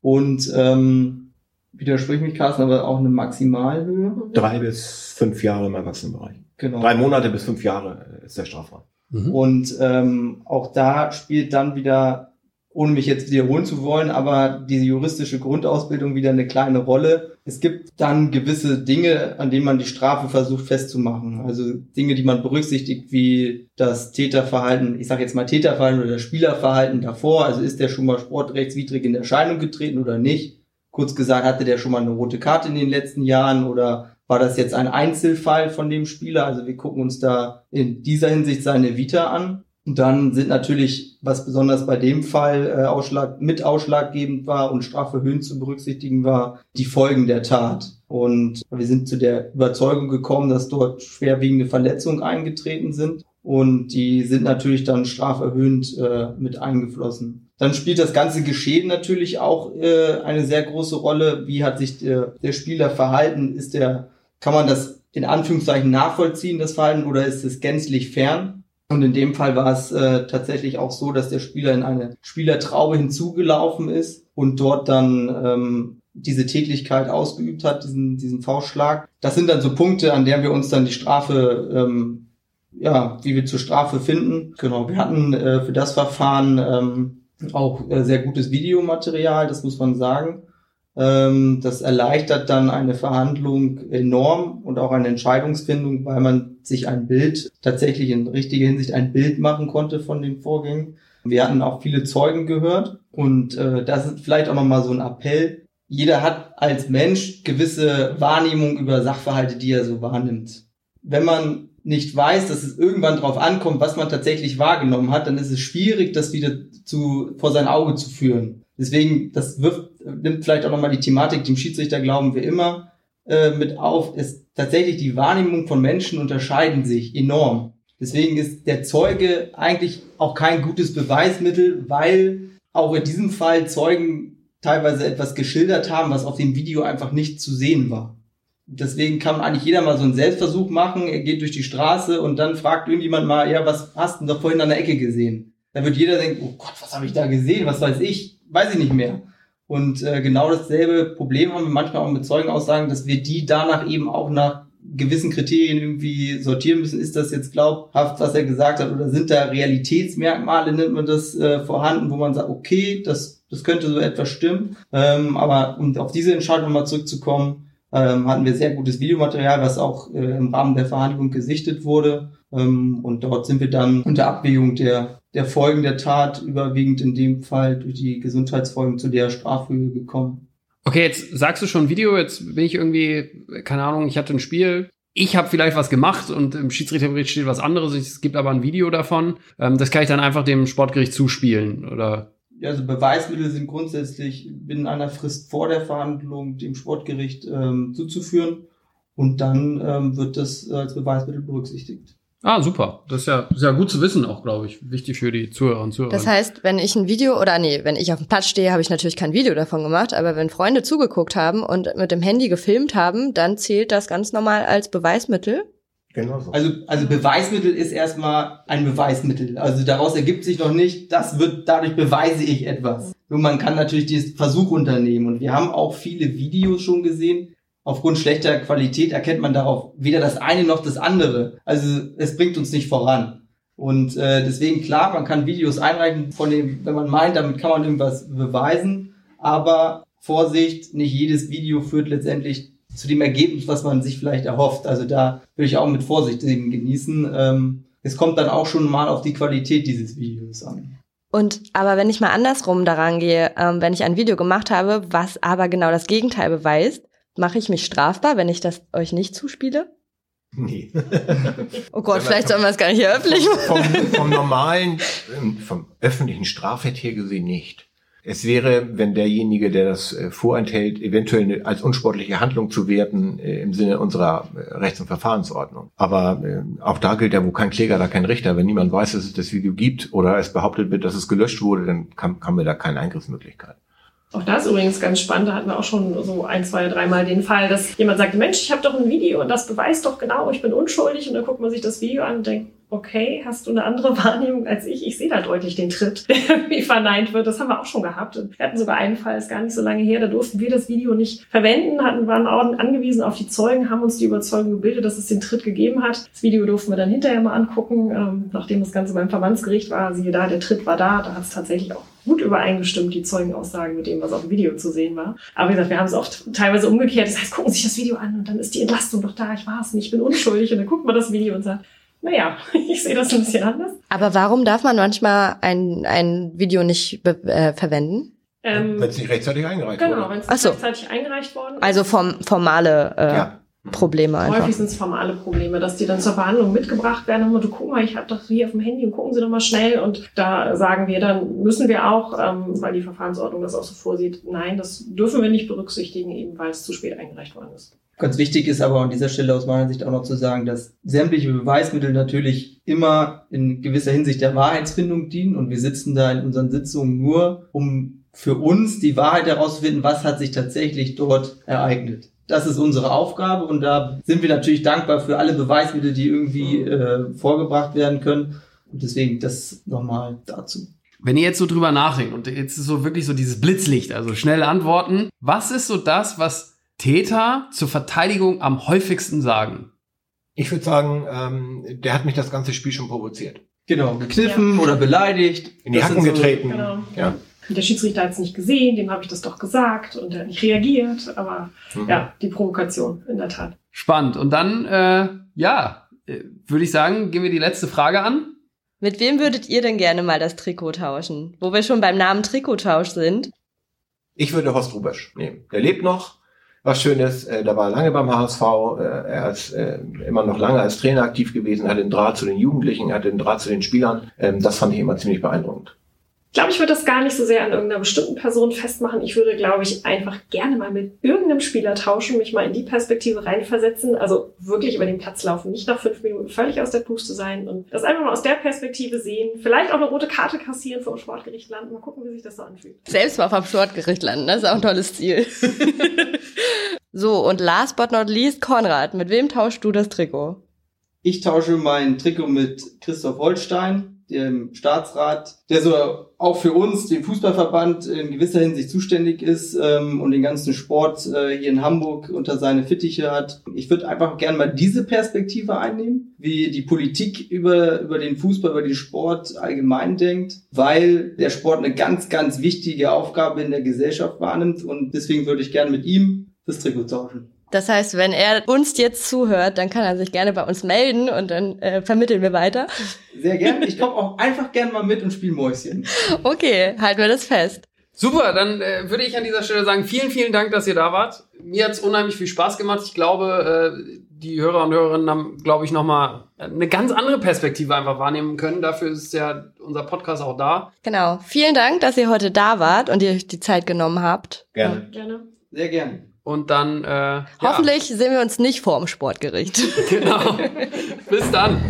Und ähm, widersprich mich, Carsten, aber auch eine Maximalhöhe. Drei bis fünf Jahre im Erwachsenenbereich. Genau. Drei Monate bis fünf Jahre äh, ist der Strafraum. Mhm. Und ähm, auch da spielt dann wieder, ohne mich jetzt wiederholen zu wollen, aber diese juristische Grundausbildung wieder eine kleine Rolle. Es gibt dann gewisse Dinge, an denen man die Strafe versucht festzumachen. Also Dinge, die man berücksichtigt, wie das Täterverhalten, ich sage jetzt mal Täterverhalten oder Spielerverhalten davor. Also ist der schon mal sportrechtswidrig in Erscheinung getreten oder nicht? Kurz gesagt, hatte der schon mal eine rote Karte in den letzten Jahren oder war das jetzt ein Einzelfall von dem Spieler? Also wir gucken uns da in dieser Hinsicht seine Vita an. Dann sind natürlich, was besonders bei dem Fall äh, Ausschlag, mit ausschlaggebend war und strafverhöhnt zu berücksichtigen war, die Folgen der Tat. Und wir sind zu der Überzeugung gekommen, dass dort schwerwiegende Verletzungen eingetreten sind. Und die sind natürlich dann straferhöhend äh, mit eingeflossen. Dann spielt das ganze Geschehen natürlich auch äh, eine sehr große Rolle. Wie hat sich der, der Spieler verhalten? Ist der, kann man das in Anführungszeichen nachvollziehen, das Verhalten, oder ist es gänzlich fern? Und in dem Fall war es äh, tatsächlich auch so, dass der Spieler in eine Spielertraube hinzugelaufen ist und dort dann ähm, diese Täglichkeit ausgeübt hat, diesen, diesen Faustschlag. Das sind dann so Punkte, an denen wir uns dann die Strafe, ähm, ja, wie wir zur Strafe finden. Genau, wir hatten äh, für das Verfahren ähm, auch äh, sehr gutes Videomaterial, das muss man sagen. Ähm, das erleichtert dann eine Verhandlung enorm und auch eine Entscheidungsfindung, weil man sich ein Bild, tatsächlich in richtiger Hinsicht ein Bild machen konnte von den Vorgängen. Wir hatten auch viele Zeugen gehört und äh, das ist vielleicht auch nochmal so ein Appell. Jeder hat als Mensch gewisse Wahrnehmung über Sachverhalte, die er so wahrnimmt. Wenn man nicht weiß, dass es irgendwann drauf ankommt, was man tatsächlich wahrgenommen hat, dann ist es schwierig, das wieder zu, vor sein Auge zu führen. Deswegen, das wirft, nimmt vielleicht auch nochmal die Thematik, dem Schiedsrichter glauben wir immer äh, mit auf, ist tatsächlich die Wahrnehmung von Menschen unterscheiden sich enorm. Deswegen ist der Zeuge eigentlich auch kein gutes Beweismittel, weil auch in diesem Fall Zeugen teilweise etwas geschildert haben, was auf dem Video einfach nicht zu sehen war. Deswegen kann eigentlich jeder mal so einen Selbstversuch machen. Er geht durch die Straße und dann fragt irgendjemand mal, ja, was hast du da vorhin an der Ecke gesehen? Da wird jeder denken, oh Gott, was habe ich da gesehen? Was weiß ich? Weiß ich nicht mehr. Und äh, genau dasselbe Problem haben wir manchmal auch mit Zeugenaussagen, dass wir die danach eben auch nach gewissen Kriterien irgendwie sortieren müssen. Ist das jetzt glaubhaft, was er gesagt hat, oder sind da Realitätsmerkmale, nennt man das, äh, vorhanden, wo man sagt, okay, das, das könnte so etwas stimmen. Ähm, aber um auf diese Entscheidung mal zurückzukommen, ähm, hatten wir sehr gutes Videomaterial, was auch äh, im Rahmen der Verhandlung gesichtet wurde. Ähm, und dort sind wir dann unter Abwägung der, der Folgen der Tat überwiegend in dem Fall durch die Gesundheitsfolgen zu der Strafhöhe gekommen. Okay, jetzt sagst du schon Video, jetzt bin ich irgendwie, keine Ahnung, ich hatte ein Spiel, ich habe vielleicht was gemacht und im Schiedsrichterbericht steht was anderes, es gibt aber ein Video davon. Ähm, das kann ich dann einfach dem Sportgericht zuspielen, oder? Ja, also Beweismittel sind grundsätzlich binnen einer Frist vor der Verhandlung dem Sportgericht ähm, zuzuführen und dann ähm, wird das als Beweismittel berücksichtigt. Ah, super. Das ist ja, ist ja gut zu wissen auch, glaube ich. Wichtig für die Zuhörer und Zuhörer. Das heißt, wenn ich ein Video oder nee, wenn ich auf dem Platz stehe, habe ich natürlich kein Video davon gemacht, aber wenn Freunde zugeguckt haben und mit dem Handy gefilmt haben, dann zählt das ganz normal als Beweismittel. Genau so. Also, also Beweismittel ist erstmal ein Beweismittel. Also daraus ergibt sich noch nicht, das wird, dadurch beweise ich etwas. Nur man kann natürlich diesen Versuch unternehmen. Und wir haben auch viele Videos schon gesehen. Aufgrund schlechter Qualität erkennt man darauf weder das eine noch das andere. Also es bringt uns nicht voran. Und äh, deswegen klar, man kann Videos einreichen, von dem, wenn man meint, damit kann man irgendwas beweisen. Aber Vorsicht, nicht jedes Video führt letztendlich zu dem Ergebnis, was man sich vielleicht erhofft. Also da würde ich auch mit Vorsicht genießen. Ähm, es kommt dann auch schon mal auf die Qualität dieses Videos an. Und aber wenn ich mal andersrum daran gehe, ähm, wenn ich ein Video gemacht habe, was aber genau das Gegenteil beweist, mache ich mich strafbar, wenn ich das euch nicht zuspiele? Nee. oh Gott, vielleicht sollen wir es gar nicht hier öffentlich machen. Vom, vom normalen, ähm, vom öffentlichen Strafrecht her gesehen nicht. Es wäre, wenn derjenige, der das äh, vorenthält, eventuell als unsportliche Handlung zu werten äh, im Sinne unserer äh, Rechts- und Verfahrensordnung. Aber auch da gilt ja, wo kein Kläger, da kein Richter. Wenn niemand weiß, dass es das Video gibt oder es behauptet wird, dass es gelöscht wurde, dann haben wir da keine Eingriffsmöglichkeit. Auch das ist übrigens ganz spannend. Da hatten wir auch schon so ein, zwei, dreimal den Fall, dass jemand sagte, Mensch, ich habe doch ein Video und das beweist doch genau, ich bin unschuldig. Und dann guckt man sich das Video an und denkt, okay, hast du eine andere Wahrnehmung als ich? Ich sehe da deutlich den Tritt, der irgendwie verneint wird. Das haben wir auch schon gehabt. Wir hatten sogar einen Fall, ist gar nicht so lange her, da durften wir das Video nicht verwenden, hatten, waren angewiesen auf die Zeugen, haben uns die Überzeugung gebildet, dass es den Tritt gegeben hat. Das Video durften wir dann hinterher mal angucken, ähm, nachdem das Ganze beim Verbandsgericht war. Siehe da, der Tritt war da, da hat es tatsächlich auch gut übereingestimmt, die Zeugenaussagen mit dem, was auf dem Video zu sehen war. Aber wie gesagt, wir haben es auch teilweise umgekehrt. Das heißt, gucken Sie sich das Video an und dann ist die Entlastung doch da, ich war es nicht, ich bin unschuldig. Und dann guckt man das Video und sagt, naja, ich sehe das ein bisschen anders. Aber warum darf man manchmal ein, ein Video nicht äh, verwenden? Ähm, wenn es nicht rechtzeitig eingereicht genau, wurde. Genau, wenn es nicht so. rechtzeitig eingereicht worden ist. Also vom formale. Äh, ja. Probleme einfach. Häufig sind es formale Probleme, dass die dann zur Behandlung mitgebracht werden und du guck mal, ich habe doch hier auf dem Handy und gucken Sie doch mal schnell. Und da sagen wir, dann müssen wir auch, ähm, weil die Verfahrensordnung das auch so vorsieht, nein, das dürfen wir nicht berücksichtigen, eben weil es zu spät eingereicht worden ist. Ganz wichtig ist aber an dieser Stelle aus meiner Sicht auch noch zu sagen, dass sämtliche Beweismittel natürlich immer in gewisser Hinsicht der Wahrheitsfindung dienen und wir sitzen da in unseren Sitzungen nur, um für uns die Wahrheit herauszufinden, was hat sich tatsächlich dort ereignet. Das ist unsere Aufgabe und da sind wir natürlich dankbar für alle Beweismittel, die irgendwie äh, vorgebracht werden können. Und deswegen das nochmal dazu. Wenn ihr jetzt so drüber nachdenkt und jetzt ist so wirklich so dieses Blitzlicht, also schnell antworten, was ist so das, was Täter zur Verteidigung am häufigsten sagen? Ich würde sagen, ähm, der hat mich das ganze Spiel schon provoziert. Genau, gekniffen oder beleidigt. In die Das Hacken so- getreten. Genau. Ja. Der Schiedsrichter hat es nicht gesehen, dem habe ich das doch gesagt und er hat nicht reagiert. Aber Mhm. ja, die Provokation, in der Tat. Spannend. Und dann, äh, ja, äh, würde ich sagen, gehen wir die letzte Frage an. Mit wem würdet ihr denn gerne mal das Trikot tauschen? Wo wir schon beim Namen Trikottausch sind. Ich würde Horst Rubesch nehmen. Der lebt noch. Was schön ist, äh, da war er lange beim HSV. Äh, er ist äh, immer noch lange als Trainer aktiv gewesen, hat den Draht zu den Jugendlichen, hat den Draht zu den Spielern. Ähm, das fand ich immer ziemlich beeindruckend. Ich glaube, ich würde das gar nicht so sehr an irgendeiner bestimmten Person festmachen. Ich würde, glaube ich, einfach gerne mal mit irgendeinem Spieler tauschen, mich mal in die Perspektive reinversetzen. Also wirklich über den Platz laufen, nicht nach fünf Minuten völlig aus der Puste sein und das einfach mal aus der Perspektive sehen. Vielleicht auch eine rote Karte kassieren vor dem Sportgericht landen. Mal gucken, wie sich das so anfühlt. Selbst mal vom Sportgericht landen, das ist auch ein tolles Ziel. so, und last but not least, Konrad, mit wem tauschst du das Trikot? Ich tausche mein Trikot mit Christoph Holstein, dem Staatsrat, der so auch für uns, den Fußballverband, in gewisser Hinsicht zuständig ist ähm, und den ganzen Sport äh, hier in Hamburg unter seine Fittiche hat. Ich würde einfach gerne mal diese Perspektive einnehmen, wie die Politik über, über den Fußball, über den Sport allgemein denkt, weil der Sport eine ganz, ganz wichtige Aufgabe in der Gesellschaft wahrnimmt und deswegen würde ich gerne mit ihm das Trikot tauschen. Das heißt, wenn er uns jetzt zuhört, dann kann er sich gerne bei uns melden und dann äh, vermitteln wir weiter. Sehr gerne. Ich komme auch einfach gerne mal mit und spiele Mäuschen. Okay, halten wir das fest. Super, dann äh, würde ich an dieser Stelle sagen, vielen, vielen Dank, dass ihr da wart. Mir hat's unheimlich viel Spaß gemacht. Ich glaube, äh, die Hörer und Hörerinnen haben, glaube ich, nochmal eine ganz andere Perspektive einfach wahrnehmen können. Dafür ist ja unser Podcast auch da. Genau. Vielen Dank, dass ihr heute da wart und ihr euch die Zeit genommen habt. Gerne. Gerne. Sehr gerne. Und dann, äh, ja, Hoffentlich sehen wir uns nicht vorm Sportgericht. genau. Bis dann.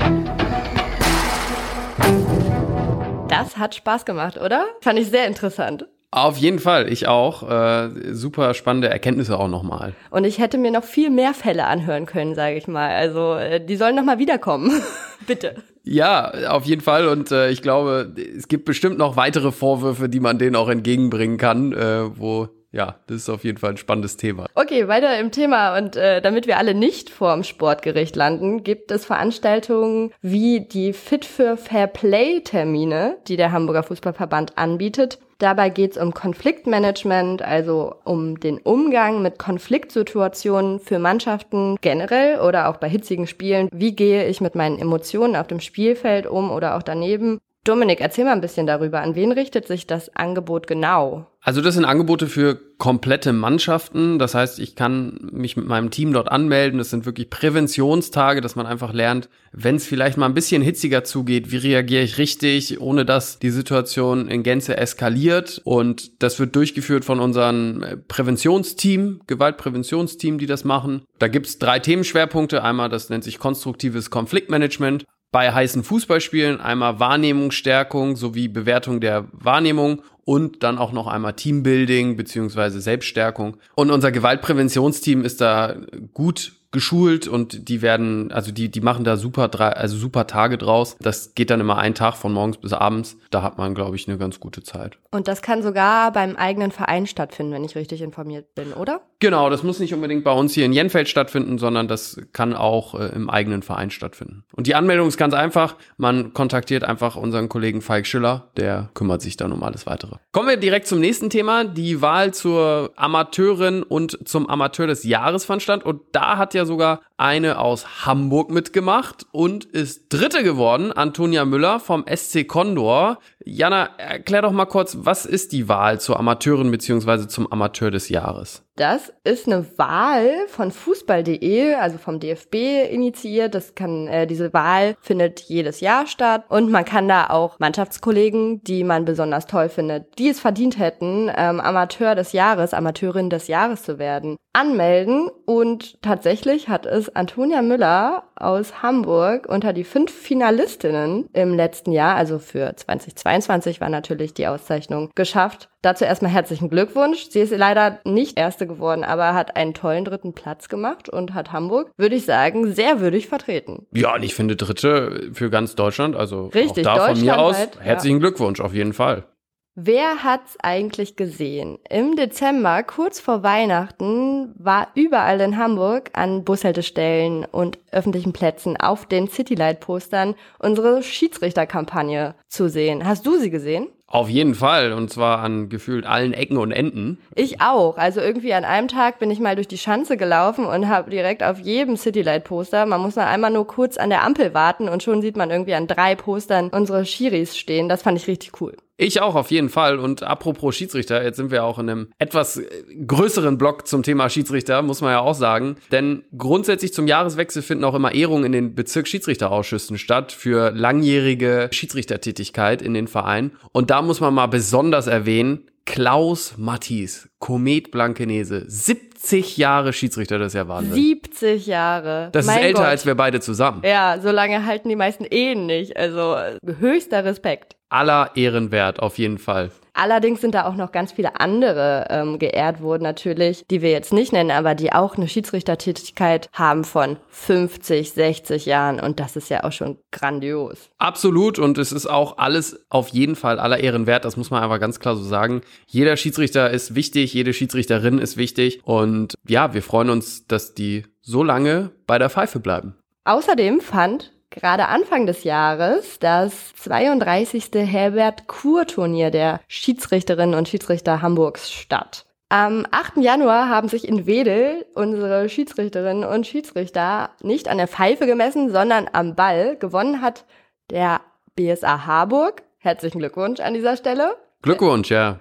Das hat Spaß gemacht, oder? Fand ich sehr interessant. Auf jeden Fall, ich auch. Äh, super spannende Erkenntnisse auch nochmal. Und ich hätte mir noch viel mehr Fälle anhören können, sage ich mal. Also äh, die sollen noch mal wiederkommen. Bitte. Ja, auf jeden Fall. Und äh, ich glaube, es gibt bestimmt noch weitere Vorwürfe, die man denen auch entgegenbringen kann, äh, wo, ja, das ist auf jeden Fall ein spannendes Thema. Okay, weiter im Thema. Und äh, damit wir alle nicht vorm Sportgericht landen, gibt es Veranstaltungen wie die Fit für Fair Play Termine, die der Hamburger Fußballverband anbietet. Dabei geht es um Konfliktmanagement, also um den Umgang mit Konfliktsituationen für Mannschaften generell oder auch bei hitzigen Spielen. Wie gehe ich mit meinen Emotionen auf dem Spielfeld um oder auch daneben? Dominik, erzähl mal ein bisschen darüber. An wen richtet sich das Angebot genau? Also das sind Angebote für komplette Mannschaften. Das heißt, ich kann mich mit meinem Team dort anmelden. Das sind wirklich Präventionstage, dass man einfach lernt, wenn es vielleicht mal ein bisschen hitziger zugeht, wie reagiere ich richtig, ohne dass die Situation in Gänze eskaliert. Und das wird durchgeführt von unserem äh, Präventionsteam, Gewaltpräventionsteam, die das machen. Da gibt's drei Themenschwerpunkte. Einmal, das nennt sich konstruktives Konfliktmanagement bei heißen Fußballspielen einmal Wahrnehmungsstärkung sowie Bewertung der Wahrnehmung und dann auch noch einmal Teambuilding beziehungsweise Selbststärkung. Und unser Gewaltpräventionsteam ist da gut geschult und die werden, also die, die machen da super drei, also super Tage draus. Das geht dann immer einen Tag von morgens bis abends. Da hat man, glaube ich, eine ganz gute Zeit. Und das kann sogar beim eigenen Verein stattfinden, wenn ich richtig informiert bin, oder? Genau, das muss nicht unbedingt bei uns hier in Jenfeld stattfinden, sondern das kann auch äh, im eigenen Verein stattfinden. Und die Anmeldung ist ganz einfach. Man kontaktiert einfach unseren Kollegen Falk Schiller, der kümmert sich dann um alles weitere. Kommen wir direkt zum nächsten Thema, die Wahl zur Amateurin und zum Amateur des Jahres fand statt. Und da hat ja sogar eine aus Hamburg mitgemacht und ist Dritte geworden, Antonia Müller vom SC Condor. Jana, erklär doch mal kurz, was ist die Wahl zur Amateurin bzw. zum Amateur des Jahres? Das ist eine Wahl von Fußball.de, also vom DFB initiiert. Das kann, äh, diese Wahl findet jedes Jahr statt und man kann da auch Mannschaftskollegen, die man besonders toll findet, die es verdient hätten, ähm, Amateur des Jahres, Amateurin des Jahres zu werden, anmelden. Und tatsächlich hat es Antonia Müller aus Hamburg unter die fünf Finalistinnen im letzten Jahr, also für 2022 war natürlich die Auszeichnung geschafft. Dazu erstmal herzlichen Glückwunsch. Sie ist leider nicht erste geworden, aber hat einen tollen dritten Platz gemacht und hat Hamburg, würde ich sagen, sehr würdig vertreten. Ja, und ich finde Dritte für ganz Deutschland, also Richtig, auch da von mir aus deutschlandweit, ja. herzlichen Glückwunsch auf jeden Fall. Wer hat's eigentlich gesehen? Im Dezember, kurz vor Weihnachten, war überall in Hamburg an Bushaltestellen und öffentlichen Plätzen auf den Citylight-Postern unsere Schiedsrichterkampagne zu sehen. Hast du sie gesehen? Auf jeden Fall und zwar an gefühlt allen Ecken und Enden. Ich auch. Also irgendwie an einem Tag bin ich mal durch die Schanze gelaufen und habe direkt auf jedem Citylight-Poster, man muss noch einmal nur kurz an der Ampel warten und schon sieht man irgendwie an drei Postern unsere Schiris stehen. Das fand ich richtig cool. Ich auch auf jeden Fall. Und apropos Schiedsrichter, jetzt sind wir auch in einem etwas äh, größeren Block zum Thema Schiedsrichter, muss man ja auch sagen. Denn grundsätzlich zum Jahreswechsel finden auch immer Ehrungen in den Bezirksschiedsrichterausschüssen statt für langjährige Schiedsrichtertätigkeit in den Vereinen. Und da muss man mal besonders erwähnen, Klaus Mattis, Komet Blankenese, 70 Jahre Schiedsrichter, das ist ja Wahnsinn. 70 Jahre. das ist Mein älter Gott. als wir beide zusammen. Ja, so lange halten die meisten Ehen nicht. Also höchster Respekt. Aller Ehrenwert, auf jeden Fall. Allerdings sind da auch noch ganz viele andere ähm, geehrt worden, natürlich, die wir jetzt nicht nennen, aber die auch eine Schiedsrichtertätigkeit haben von 50, 60 Jahren. Und das ist ja auch schon grandios. Absolut und es ist auch alles auf jeden Fall aller Ehren wert, das muss man einfach ganz klar so sagen. Jeder Schiedsrichter ist wichtig, jede Schiedsrichterin ist wichtig und ja, wir freuen uns, dass die so lange bei der Pfeife bleiben. Außerdem fand gerade Anfang des Jahres das 32. Herbert-Kur-Turnier der Schiedsrichterinnen und Schiedsrichter Hamburgs statt. Am 8. Januar haben sich in Wedel unsere Schiedsrichterinnen und Schiedsrichter nicht an der Pfeife gemessen, sondern am Ball. Gewonnen hat der BSA Harburg. Herzlichen Glückwunsch an dieser Stelle. Glückwunsch, ja.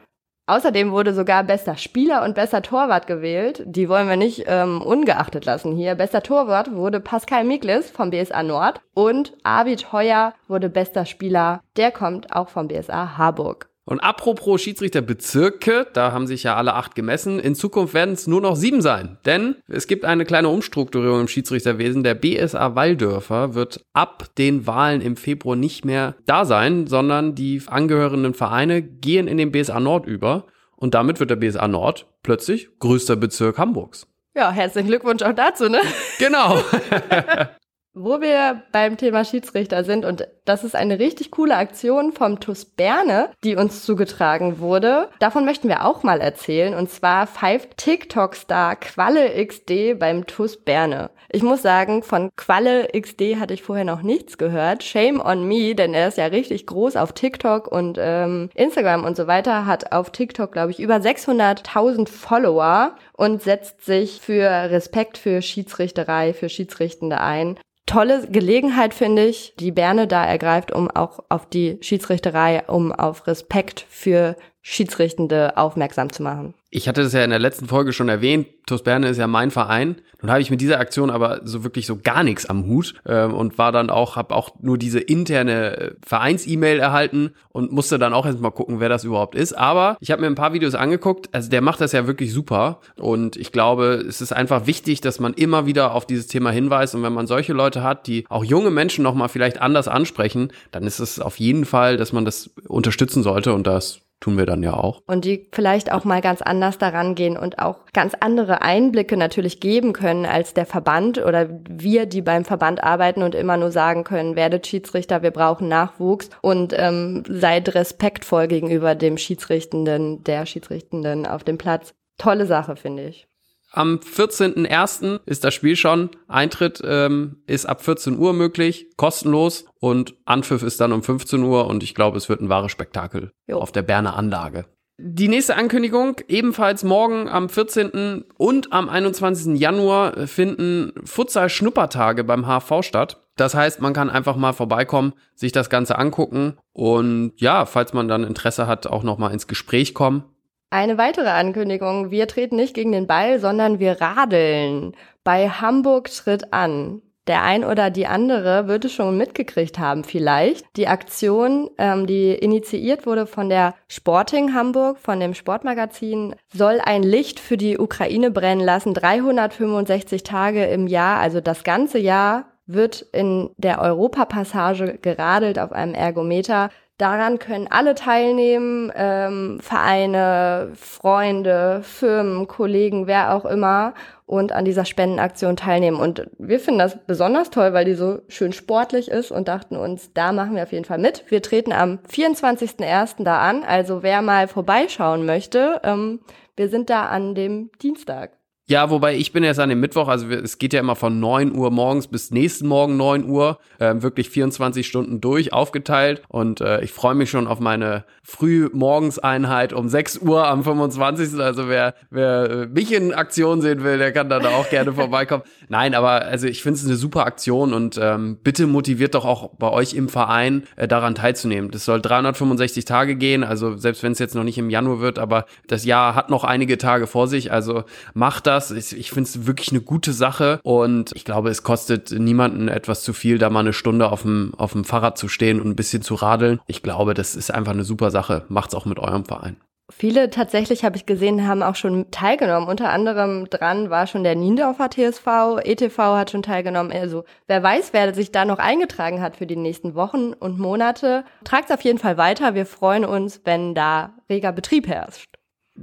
Außerdem wurde sogar bester Spieler und bester Torwart gewählt. Die wollen wir nicht ähm, ungeachtet lassen hier. Bester Torwart wurde Pascal Miklis vom BSA Nord und Arvid Heuer wurde bester Spieler. Der kommt auch vom BSA Harburg. Und apropos Schiedsrichterbezirke, da haben sich ja alle acht gemessen. In Zukunft werden es nur noch sieben sein. Denn es gibt eine kleine Umstrukturierung im Schiedsrichterwesen. Der BSA Walldörfer wird ab den Wahlen im Februar nicht mehr da sein, sondern die angehörenden Vereine gehen in den BSA Nord über. Und damit wird der BSA Nord plötzlich größter Bezirk Hamburgs. Ja, herzlichen Glückwunsch auch dazu, ne? Genau. Wo wir beim Thema Schiedsrichter sind, und das ist eine richtig coole Aktion vom TUS Berne, die uns zugetragen wurde. Davon möchten wir auch mal erzählen. Und zwar pfeift TikTok-Star Qualle XD beim TUS Berne. Ich muss sagen, von Qualle XD hatte ich vorher noch nichts gehört. Shame on me, denn er ist ja richtig groß auf TikTok und ähm, Instagram und so weiter. Hat auf TikTok, glaube ich, über 600.000 Follower und setzt sich für Respekt für Schiedsrichterei, für Schiedsrichtende ein tolle Gelegenheit, finde ich, die Berne da ergreift, um auch auf die Schiedsrichterei, um auf Respekt für Schiedsrichtende aufmerksam zu machen. Ich hatte das ja in der letzten Folge schon erwähnt. TuS Berne ist ja mein Verein. Nun habe ich mit dieser Aktion aber so wirklich so gar nichts am Hut ähm, und war dann auch, habe auch nur diese interne äh, Vereins-E-Mail erhalten und musste dann auch erstmal gucken, wer das überhaupt ist. Aber ich habe mir ein paar Videos angeguckt. Also der macht das ja wirklich super und ich glaube, es ist einfach wichtig, dass man immer wieder auf dieses Thema hinweist und wenn man solche Leute hat, die auch junge Menschen noch mal vielleicht anders ansprechen, dann ist es auf jeden Fall, dass man das unterstützen sollte und das tun wir dann ja auch. Und die vielleicht auch mal ganz anders daran gehen und auch ganz andere Einblicke natürlich geben können als der Verband oder wir, die beim Verband arbeiten und immer nur sagen können, werdet Schiedsrichter, wir brauchen Nachwuchs und ähm, seid respektvoll gegenüber dem Schiedsrichtenden, der Schiedsrichtenden auf dem Platz. Tolle Sache, finde ich. Am 14.01. ist das Spiel schon. Eintritt ähm, ist ab 14 Uhr möglich, kostenlos und Anpfiff ist dann um 15 Uhr und ich glaube, es wird ein wahres Spektakel Jo. auf der Berner Anlage. Die nächste Ankündigung, ebenfalls morgen am 14. und am 21. Januar finden Futsal-Schnuppertage beim HV statt. Das heißt, man kann einfach mal vorbeikommen, sich das Ganze angucken und ja, falls man dann Interesse hat, auch noch mal ins Gespräch kommen. Eine weitere Ankündigung. Wir treten nicht gegen den Ball, sondern wir radeln. Bei Hamburg tritt an der ein oder die andere würde schon mitgekriegt haben vielleicht. Die Aktion, ähm, die initiiert wurde von der Sporting Hamburg, von dem Sportmagazin, soll ein Licht für die Ukraine brennen lassen. 365 Tage im Jahr, also das ganze Jahr wird in der Europapassage geradelt auf einem Ergometer. Daran können alle teilnehmen, ähm, Vereine, Freunde, Firmen, Kollegen, wer auch immer und an dieser Spendenaktion teilnehmen. Und wir finden das besonders toll, weil die so schön sportlich ist und dachten uns, da machen wir auf jeden Fall mit. Wir treten am 24.01. da an, also wer mal vorbeischauen möchte, ähm, wir sind da an dem Dienstag. Ja, wobei ich bin erst an dem Mittwoch, also es geht ja immer von 9 Uhr morgens bis nächsten Morgen 9 Uhr, äh, wirklich 24 Stunden durch, aufgeteilt. Und äh, ich freue mich schon auf meine Frühmorgenseinheit um 6 Uhr am 25. Also wer, wer äh, mich in Aktion sehen will, der kann da auch gerne vorbeikommen. Nein, aber also ich finde es eine super Aktion und ähm, bitte motiviert doch auch bei euch im Verein äh, daran teilzunehmen. Das soll 365 Tage gehen, also selbst wenn es jetzt noch nicht im Januar wird, aber das Jahr hat noch einige Tage vor sich, also macht das das. Ich, ich finde es wirklich eine gute Sache und ich glaube, es kostet niemanden etwas zu viel, da mal eine Stunde auf dem, auf dem Fahrrad zu stehen und ein bisschen zu radeln. Ich glaube, das ist einfach eine super Sache. Macht's auch mit eurem Verein. Viele tatsächlich habe ich gesehen, haben auch schon teilgenommen. Unter anderem dran war schon der Niendorfer TSV, ETV hat schon teilgenommen. Also wer weiß, wer sich da noch eingetragen hat für die nächsten Wochen und Monate. Tragt auf jeden Fall weiter. Wir freuen uns, wenn da reger Betrieb herrscht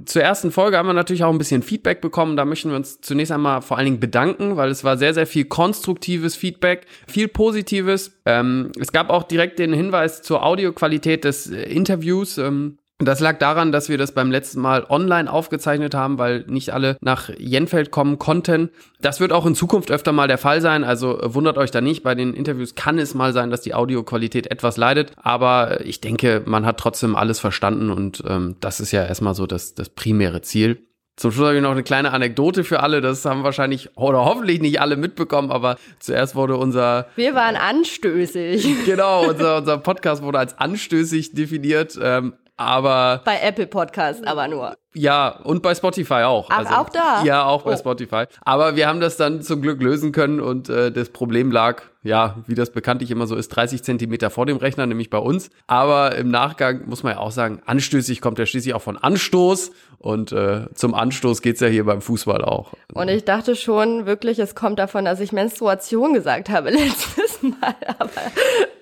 zur ersten Folge haben wir natürlich auch ein bisschen Feedback bekommen. Da möchten wir uns zunächst einmal vor allen Dingen bedanken, weil es war sehr, sehr viel konstruktives Feedback, viel Positives. Ähm, es gab auch direkt den Hinweis zur Audioqualität des äh, Interviews. Ähm, das lag daran, dass wir das beim letzten Mal online aufgezeichnet haben, weil nicht alle nach Jenfeld kommen konnten. Das wird auch in Zukunft öfter mal der Fall sein, also äh, wundert euch da nicht. Bei den Interviews kann es mal sein, dass die Audioqualität etwas leidet, aber ich denke, man hat trotzdem alles verstanden und ähm, das ist ja erstmal so das, das primäre Ziel. Zum Schluss habe ich noch eine kleine Anekdote für alle. Das haben wahrscheinlich oder hoffentlich nicht alle mitbekommen, aber zuerst wurde unser. Wir waren anstößig. Genau, unser, unser Podcast wurde als anstößig definiert. Ähm, aber. Bei Apple Podcast aber nur. Ja, und bei Spotify auch. Ach, also, auch da? Ja, auch bei oh. Spotify. Aber wir haben das dann zum Glück lösen können und äh, das Problem lag, ja, wie das bekanntlich immer so ist, 30 Zentimeter vor dem Rechner, nämlich bei uns. Aber im Nachgang muss man ja auch sagen, anstößig kommt ja schließlich auch von Anstoß und äh, zum Anstoß geht's ja hier beim Fußball auch. Und ich dachte schon wirklich, es kommt davon, dass ich Menstruation gesagt habe letztes Mal. Aber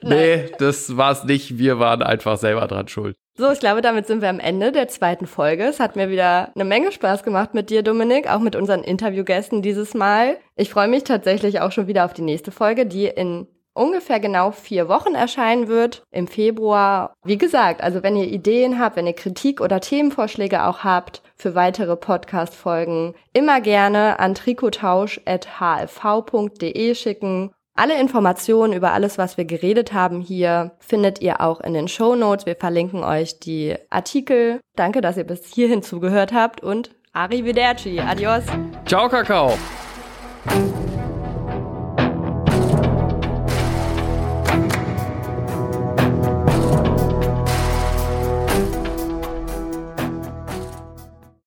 nee, das war's nicht. Wir waren einfach selber dran schuld. So, ich glaube, damit sind wir am Ende der zweiten Folge. Es hat mir wieder eine Menge Spaß gemacht mit dir, Dominik, auch mit unseren Interviewgästen dieses Mal. Ich freue mich tatsächlich auch schon wieder auf die nächste Folge, die in ungefähr genau vier Wochen erscheinen wird, im Februar. Wie gesagt, also wenn ihr Ideen habt, wenn ihr Kritik oder Themenvorschläge auch habt für weitere Podcast-Folgen, immer gerne an trikotausch.hfv.de schicken alle Informationen über alles, was wir geredet haben hier, findet ihr auch in den Show Notes. Wir verlinken euch die Artikel. Danke, dass ihr bis hierhin zugehört habt und arrivederci. Adios. Ciao, Kakao.